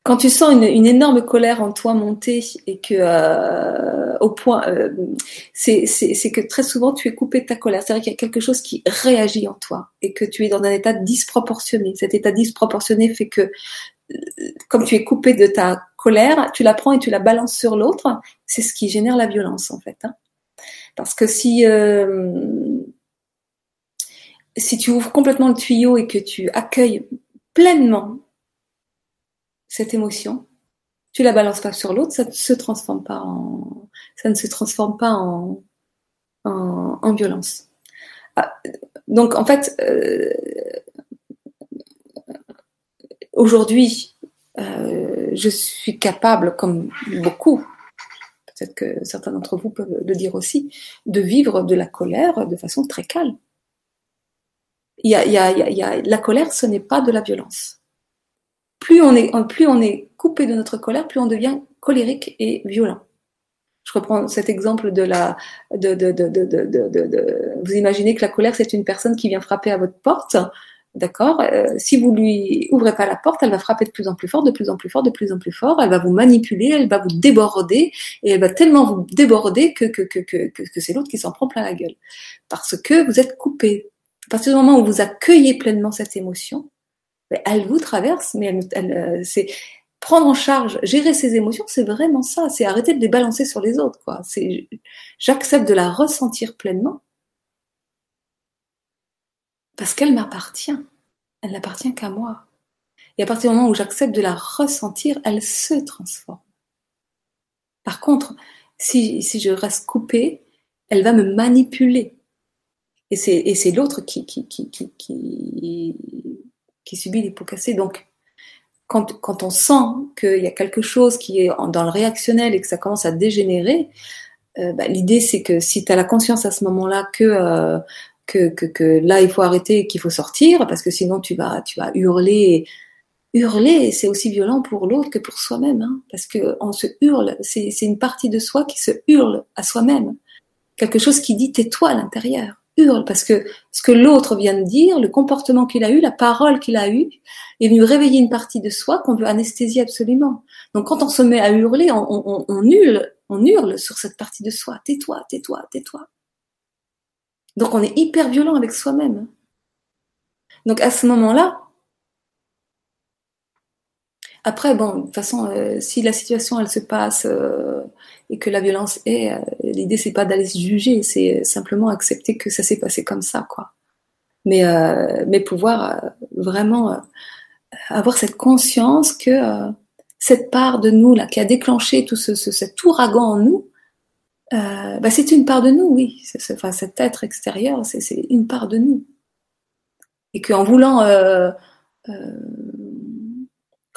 Quand tu sens une, énorme colère en toi monter et que euh, au point, euh, c'est que très souvent tu es coupé de ta colère. C'est-à-dire qu'il y a quelque chose qui réagit en toi et que tu es dans un état disproportionné. Cet état disproportionné fait que, comme tu es coupé de ta colère, tu la prends et tu la balances sur l'autre. C'est ce qui génère la violence en fait. Hein. Parce que si euh, si tu ouvres complètement le tuyau et que tu accueilles pleinement cette émotion, tu la balances pas sur l'autre, ça ne se transforme pas en, ça ne se transforme pas en, en, violence. Ah, donc en fait, euh, aujourd'hui, euh, je suis capable, comme beaucoup, peut-être que certains d'entre vous peuvent le dire aussi, de vivre de la colère de façon très calme. Il y a, il il y a, la colère, ce n'est pas de la violence plus on est, plus on est coupé de notre colère, plus on devient colérique et violent. Je reprends cet exemple de la, de, de, de, de vous imaginez que la colère c'est une personne qui vient frapper à votre porte, d'accord euh, Si vous lui ouvrez pas la porte, elle va frapper de plus en plus fort, de plus en plus fort, de plus en plus fort. Elle va vous manipuler, elle va vous déborder et elle va tellement vous déborder que que que que, que c'est l'autre qui s'en prend plein la gueule parce que vous êtes coupé. À partir du moment où vous accueillez pleinement cette émotion, elle vous traverse, mais elle, euh, c'est prendre en charge, gérer ses émotions, c'est vraiment ça. C'est arrêter de les balancer sur les autres, quoi. C'est, j'accepte de la ressentir pleinement parce qu'elle m'appartient. Elle n'appartient qu'à moi. Et à partir du moment où j'accepte de la ressentir, elle se transforme. Par contre, si, je reste coupée, elle va me manipuler. Et c'est, l'autre qui, qui subit les pots cassés. Donc, quand, on sent qu'il y a quelque chose qui est dans le réactionnel et que ça commence à dégénérer, euh, bah, l'idée c'est que si tu as la conscience à ce moment-là euh, que, que, que, là il faut arrêter qu'il faut sortir, parce que sinon tu vas, tu vas hurler. Hurler, c'est aussi violent pour l'autre que pour soi-même, hein, parce que on se hurle, c'est une partie de soi qui se hurle à soi-même. Quelque chose qui dit tais-toi à l'intérieur hurle parce que ce que l'autre vient de dire, le comportement qu'il a eu, la parole qu'il a eue, est venu réveiller une partie de soi qu'on veut anesthésier absolument. Donc quand on se met à hurler, on, hurle, on hurle sur cette partie de soi. Tais-toi, tais-toi, tais-toi. Donc on est hyper violent avec soi-même. Donc à ce moment-là, après, bon, de toute façon, euh, si la situation elle se passe euh, et que la violence est, euh, l'idée c'est pas d'aller se juger, c'est simplement accepter que ça s'est passé comme ça, quoi. Mais mais pouvoir vraiment avoir cette conscience que cette part de nous là qui a déclenché tout ce, cet ouragan en nous, bah, c'est une part de nous, oui. enfin, cet être extérieur, c'est une part de nous, et qu'en voulant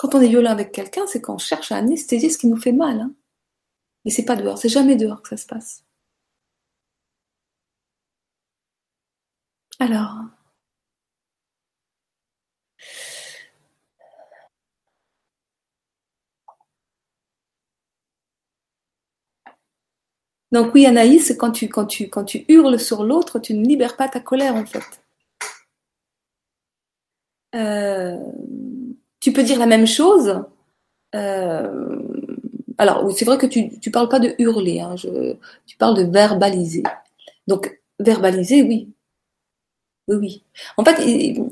quand on est violent avec quelqu'un, c'est qu'on cherche à anesthésier ce qui nous fait mal. Hein. Mais c'est pas dehors, c'est jamais dehors que ça se passe. Alors. Donc oui, Anaïs, quand tu, quand tu, quand tu hurles sur l'autre, tu ne libères pas ta colère en fait. Euh, tu peux dire la même chose. Euh, alors, c'est vrai que tu ne parles pas de hurler, hein, je, tu parles de verbaliser. Donc, verbaliser, oui. Oui, oui. En fait, il,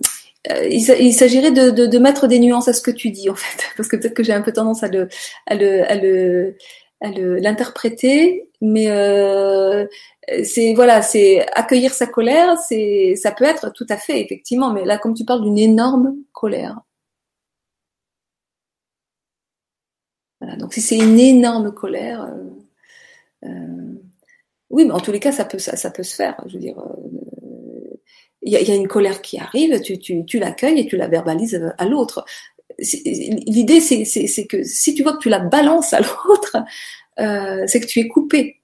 il, s'agirait de, de, de, mettre des nuances à ce que tu dis, en fait, parce que peut-être que j'ai un peu tendance à le, à le, à le, l'interpréter, mais euh, c'est voilà, c'est accueillir sa colère, c'est ça peut être tout à fait effectivement, mais là comme tu parles d'une énorme colère, donc si c'est une énorme colère, euh, euh, oui, mais en tous les cas, ça peut, ça, peut se faire. Je veux dire, euh, il y, a, une colère qui arrive, tu, tu, tu l'accueilles et tu la verbalises à l'autre. L'idée, c'est que si tu vois que tu la balances à l'autre, c'est que tu es coupé.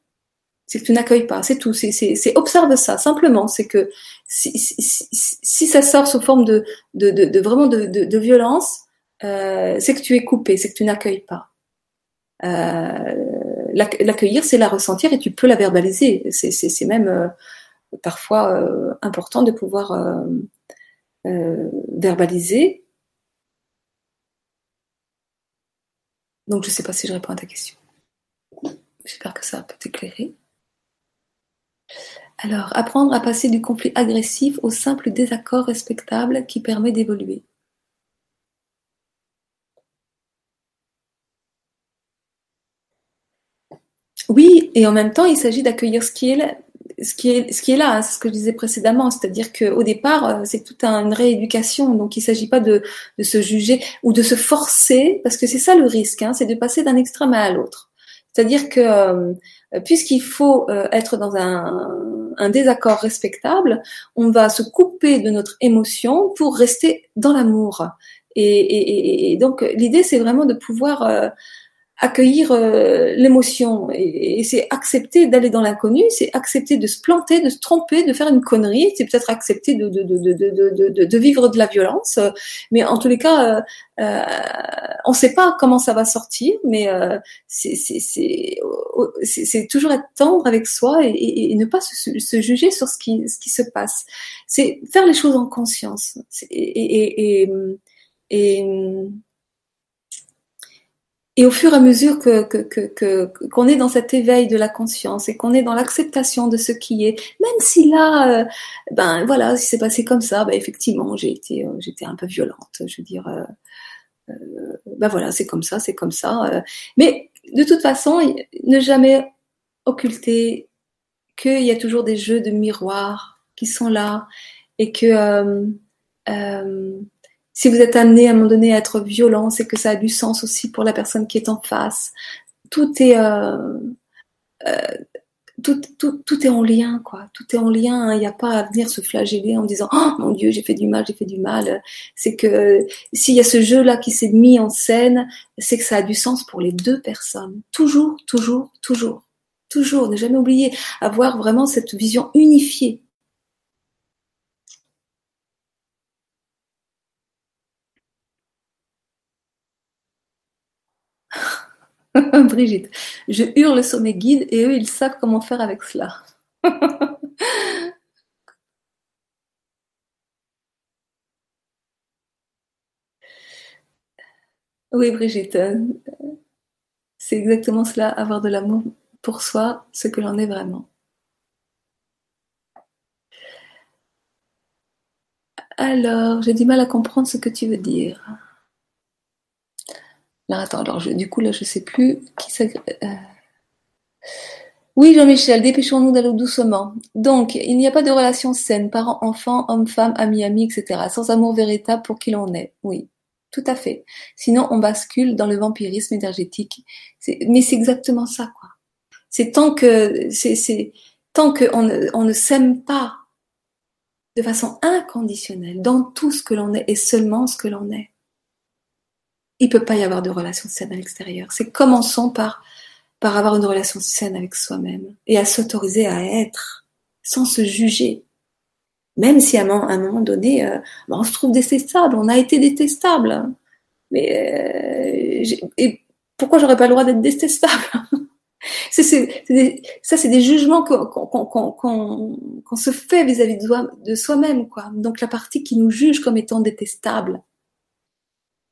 C'est que tu n'accueilles pas, c'est tout. C'est observe ça simplement. C'est que si, si, ça sort sous forme de, de, de, vraiment de, de, violence, c'est que tu es coupé, c'est que tu n'accueilles pas. Euh, l'accueillir, c'est la ressentir et tu peux la verbaliser. C'est même euh, parfois euh, important de pouvoir verbaliser Donc je ne sais pas si je réponds à ta question. J'espère que ça peut t'éclairer. Alors, apprendre à passer du conflit agressif au simple désaccord respectable qui permet d'évoluer. Oui, et en même temps, il s'agit d'accueillir ce qui est là, ce qui est, ce qui est là, hein, ce que je disais précédemment, c'est-à-dire qu'au départ, euh, c'est toute une rééducation, donc il ne s'agit pas de, se juger ou de se forcer, parce que c'est ça le risque, hein, c'est de passer d'un extrême à l'autre. C'est-à-dire que euh, puisqu'il faut euh, être dans un, désaccord respectable, on va se couper de notre émotion pour rester dans l'amour. Et, donc l'idée, c'est vraiment de pouvoir accueillir euh, l'émotion. Et, c'est accepter d'aller dans l'inconnu, c'est accepter de se planter, de se tromper, de faire une connerie, c'est peut-être accepter de, de, de, de, vivre de la violence, mais en tous les cas, euh, euh on ne sait pas comment ça va sortir, mais euh, c'est toujours être tendre avec soi et, et ne pas se, se, juger sur ce qui, ce qui se passe. C'est faire les choses en conscience. Et, et, et au fur et à mesure que, que, que, qu'on est dans cet éveil de la conscience et qu'on est dans l'acceptation de ce qui est, même si là, euh, ben voilà, si c'est passé comme ça, ben effectivement, j'ai été, euh, j'étais un peu violente. Je veux dire, euh, ben voilà, c'est comme ça, c'est comme ça. mais de toute façon, ne jamais occulter qu'il y a toujours des jeux de miroirs qui sont là et que si vous êtes amené à un moment donné à être violent, c'est que ça a du sens aussi pour la personne qui est en face. Tout est euh, euh, tout, tout, tout, est en lien, quoi. Tout est en lien. Il n'y a pas à venir se flageller en disant Oh mon Dieu, j'ai fait du mal, j'ai fait du mal. C'est que s'il y a ce jeu-là qui s'est mis en scène, c'est que ça a du sens pour les deux personnes. Toujours, toujours, toujours. Toujours. Ne jamais oublier. Avoir vraiment cette vision unifiée Brigitte, je hurle sur mes guides et eux, ils savent comment faire avec cela. oui, Brigitte, c'est exactement cela, avoir de l'amour pour soi, ce que l'on est vraiment. Alors, j'ai du mal à comprendre ce que tu veux dire. Là, attends, alors du coup, là, je sais plus qui. Euh. Oui, Jean-Michel, dépêchons-nous d'aller doucement. Donc, il n'y a pas de relation saine, parents, enfants, hommes, femmes, amis, amis, etc. Sans amour véritable pour qui l'on est. Oui, tout à fait. Sinon, on bascule dans le vampirisme énergétique. Mais c'est exactement ça, quoi. C'est tant que, c'est, tant qu'on on ne s'aime pas de façon inconditionnelle dans tout ce que l'on est et seulement ce que l'on est il peut pas y avoir de relation saine à l'extérieur. C'est commençons par, par avoir une relation saine avec soi-même et à s'autoriser à être sans se juger. Même si à un moment donné, euh, ben, on se trouve détestable, on a été détestable. Mais euh, et pourquoi j'aurais pas le droit d'être détestable? Ça, c'est des jugements qu'on se fait vis-à-vis de soi-même. Donc la partie qui nous juge comme étant détestable,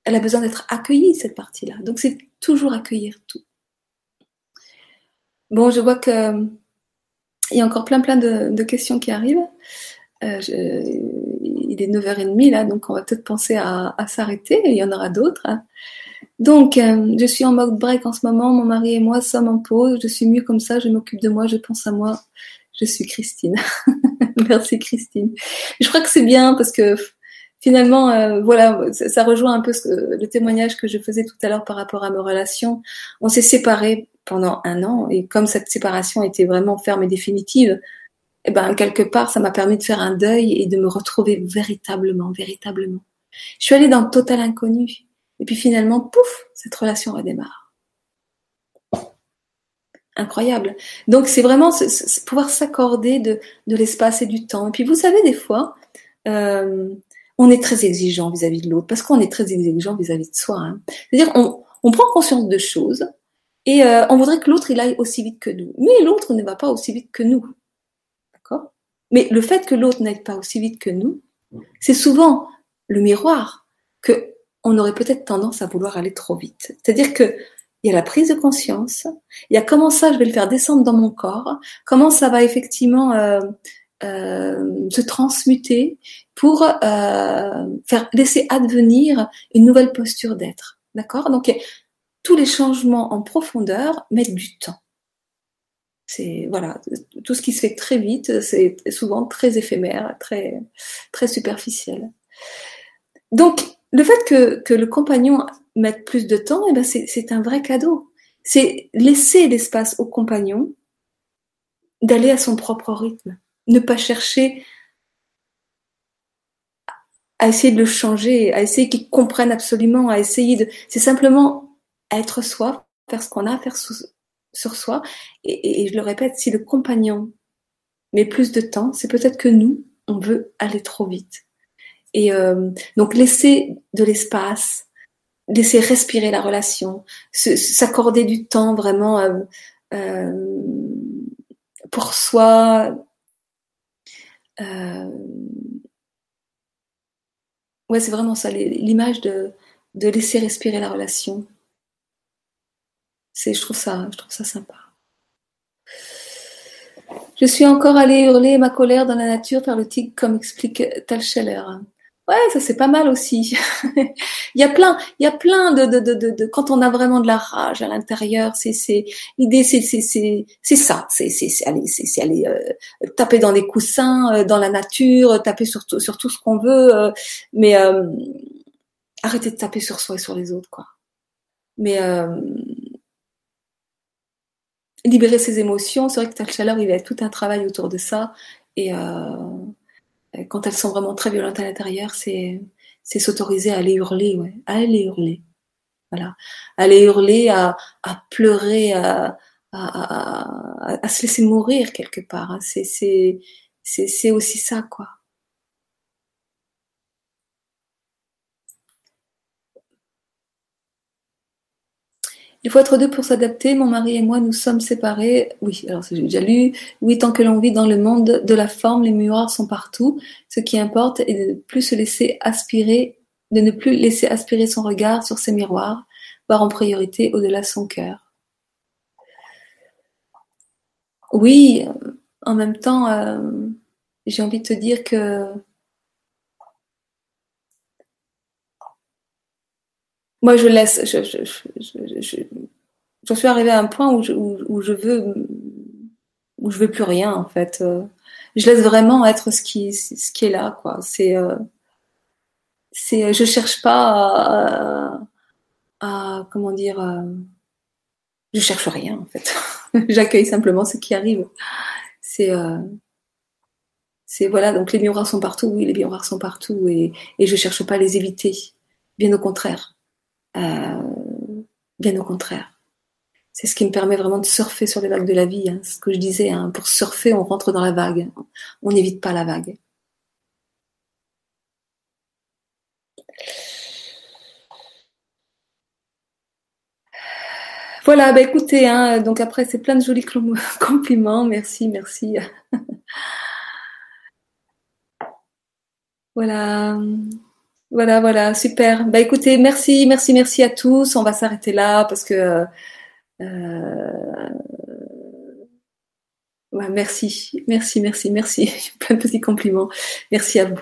elle a besoin d'être accueillie, cette partie-là. Donc c'est toujours accueillir tout. Bon, je vois que il y a encore plein plein de, questions qui arrivent. Euh, il est 9h30 là, donc on va peut-être penser à, s'arrêter, il y en aura d'autres. Donc, euh, je suis en mode break en ce moment, mon mari et moi sommes en pause, je suis mieux comme ça, je m'occupe de moi, je pense à moi. Je suis Christine. Merci Christine. Je crois que c'est bien parce que finalement, euh, voilà, ça, rejoint un peu le témoignage que je faisais tout à l'heure par rapport à mes relations. On s'est séparés pendant un an et comme cette séparation était vraiment ferme et définitive, eh ben quelque part, ça m'a permis de faire un deuil et de me retrouver véritablement, véritablement. Je suis allée dans le total inconnu et puis finalement, pouf, cette relation redémarre. Incroyable. Donc c'est vraiment pouvoir s'accorder de, de l'espace et du temps. Et puis vous savez, des fois, euh, on est très exigeant vis-à-vis de l'autre parce qu'on est très exigeant vis-à-vis de soi. Hein. C'est-à-dire on, prend conscience de choses et euh, on voudrait que l'autre il aille aussi vite que nous. Mais l'autre ne va pas aussi vite que nous. D'accord? Mais le fait que l'autre n'aille pas aussi vite que nous, c'est souvent le miroir que on aurait peut-être tendance à vouloir aller trop vite. C'est-à-dire que il y a la prise de conscience, il y a comment ça je vais le faire descendre dans mon corps, comment ça va effectivement euh, euh, se transmuter pour euh, faire laisser advenir une nouvelle posture d'être. D'accord? Donc tous les changements en profondeur mettent du temps. C'est voilà, tout ce qui se fait très vite, c'est souvent très éphémère, très très superficiel. Donc le fait que, que le compagnon mette plus de temps, eh ben c'est un vrai cadeau. C'est laisser l'espace au compagnon d'aller à son propre rythme, ne pas chercher à essayer de le changer, à essayer qu'il comprenne absolument, à essayer de. C'est simplement être soi, faire ce qu'on a à faire sur soi. Et, je le répète, si le compagnon met plus de temps, c'est peut-être que nous, on veut aller trop vite. Et euh, donc laisser de l'espace, laisser respirer la relation, s'accorder du temps vraiment euh, euh, pour soi. Euh, Ouais, c'est vraiment ça, l'image de, laisser respirer la relation. Je trouve ça, je trouve ça sympa. Je suis encore allée hurler ma colère dans la nature faire le tigre, comme explique Talscheller. Ouais, ça c'est pas mal aussi. il y a plein, il y a plein de, de, de, de, quand on a vraiment de la rage à l'intérieur, c'est, c'est, l'idée c'est, c'est, c'est, c'est ça, c'est, c'est, aller, c'est, aller euh, taper dans des coussins, euh, dans la nature, taper sur, sur tout ce qu'on veut, euh, mais arrêter de taper sur soi et sur les autres, quoi. Mais libérer ses émotions, c'est vrai que Tal Chaleur, il y a tout un travail autour de ça et quand elles sont vraiment très violentes à l'intérieur, c'est s'autoriser à aller hurler, ouais, à aller hurler, voilà, à aller hurler, à, à pleurer, à, à, à, se laisser mourir quelque part. Hein. C'est aussi ça, quoi. Il faut être deux pour s'adapter. Mon mari et moi, nous sommes séparés. Oui, alors j'ai déjà lu. Oui, tant que l'on vit dans le monde de la forme, les miroirs sont partout. Ce qui importe est de ne plus se laisser aspirer, de ne plus laisser aspirer son regard sur ces miroirs, voir en priorité au-delà de son cœur. Oui, en même temps, euh, j'ai envie de te dire que moi je laisse je, je, je, je, suis arrivée à un point où je, où, je veux où je veux plus rien en fait euh, je laisse vraiment être ce qui ce qui est là quoi. C'est euh, c'est je cherche pas à, comment dire je cherche rien en fait. J'accueille simplement ce qui arrive. C'est euh, c'est voilà donc les miroirs sont partout oui les miroirs sont partout et et je cherche pas à les éviter. Bien au contraire. euh, bien au contraire. C'est ce qui me permet vraiment de surfer sur les vagues de la vie. Hein. Ce que je disais, hein. pour surfer, on rentre dans la vague. On n'évite pas la vague. Voilà, bah écoutez, hein, donc après c'est plein de jolis compliments, merci, merci. voilà. Voilà, voilà, super. Bah écoutez, merci, merci, merci à tous. On va s'arrêter là parce que euh, merci, merci, merci, merci. Plein de petits compliments. Merci à vous.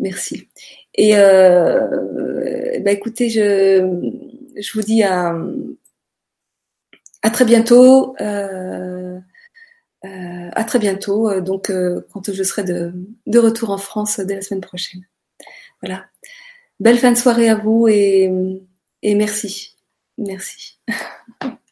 Merci. Et euh, bah écoutez, je, vous dis à, très bientôt. Euh, euh à très bientôt. Donc, euh, quand je serai de retour en France dès la semaine prochaine. Voilà. Belle fin de soirée à vous et, merci. Merci.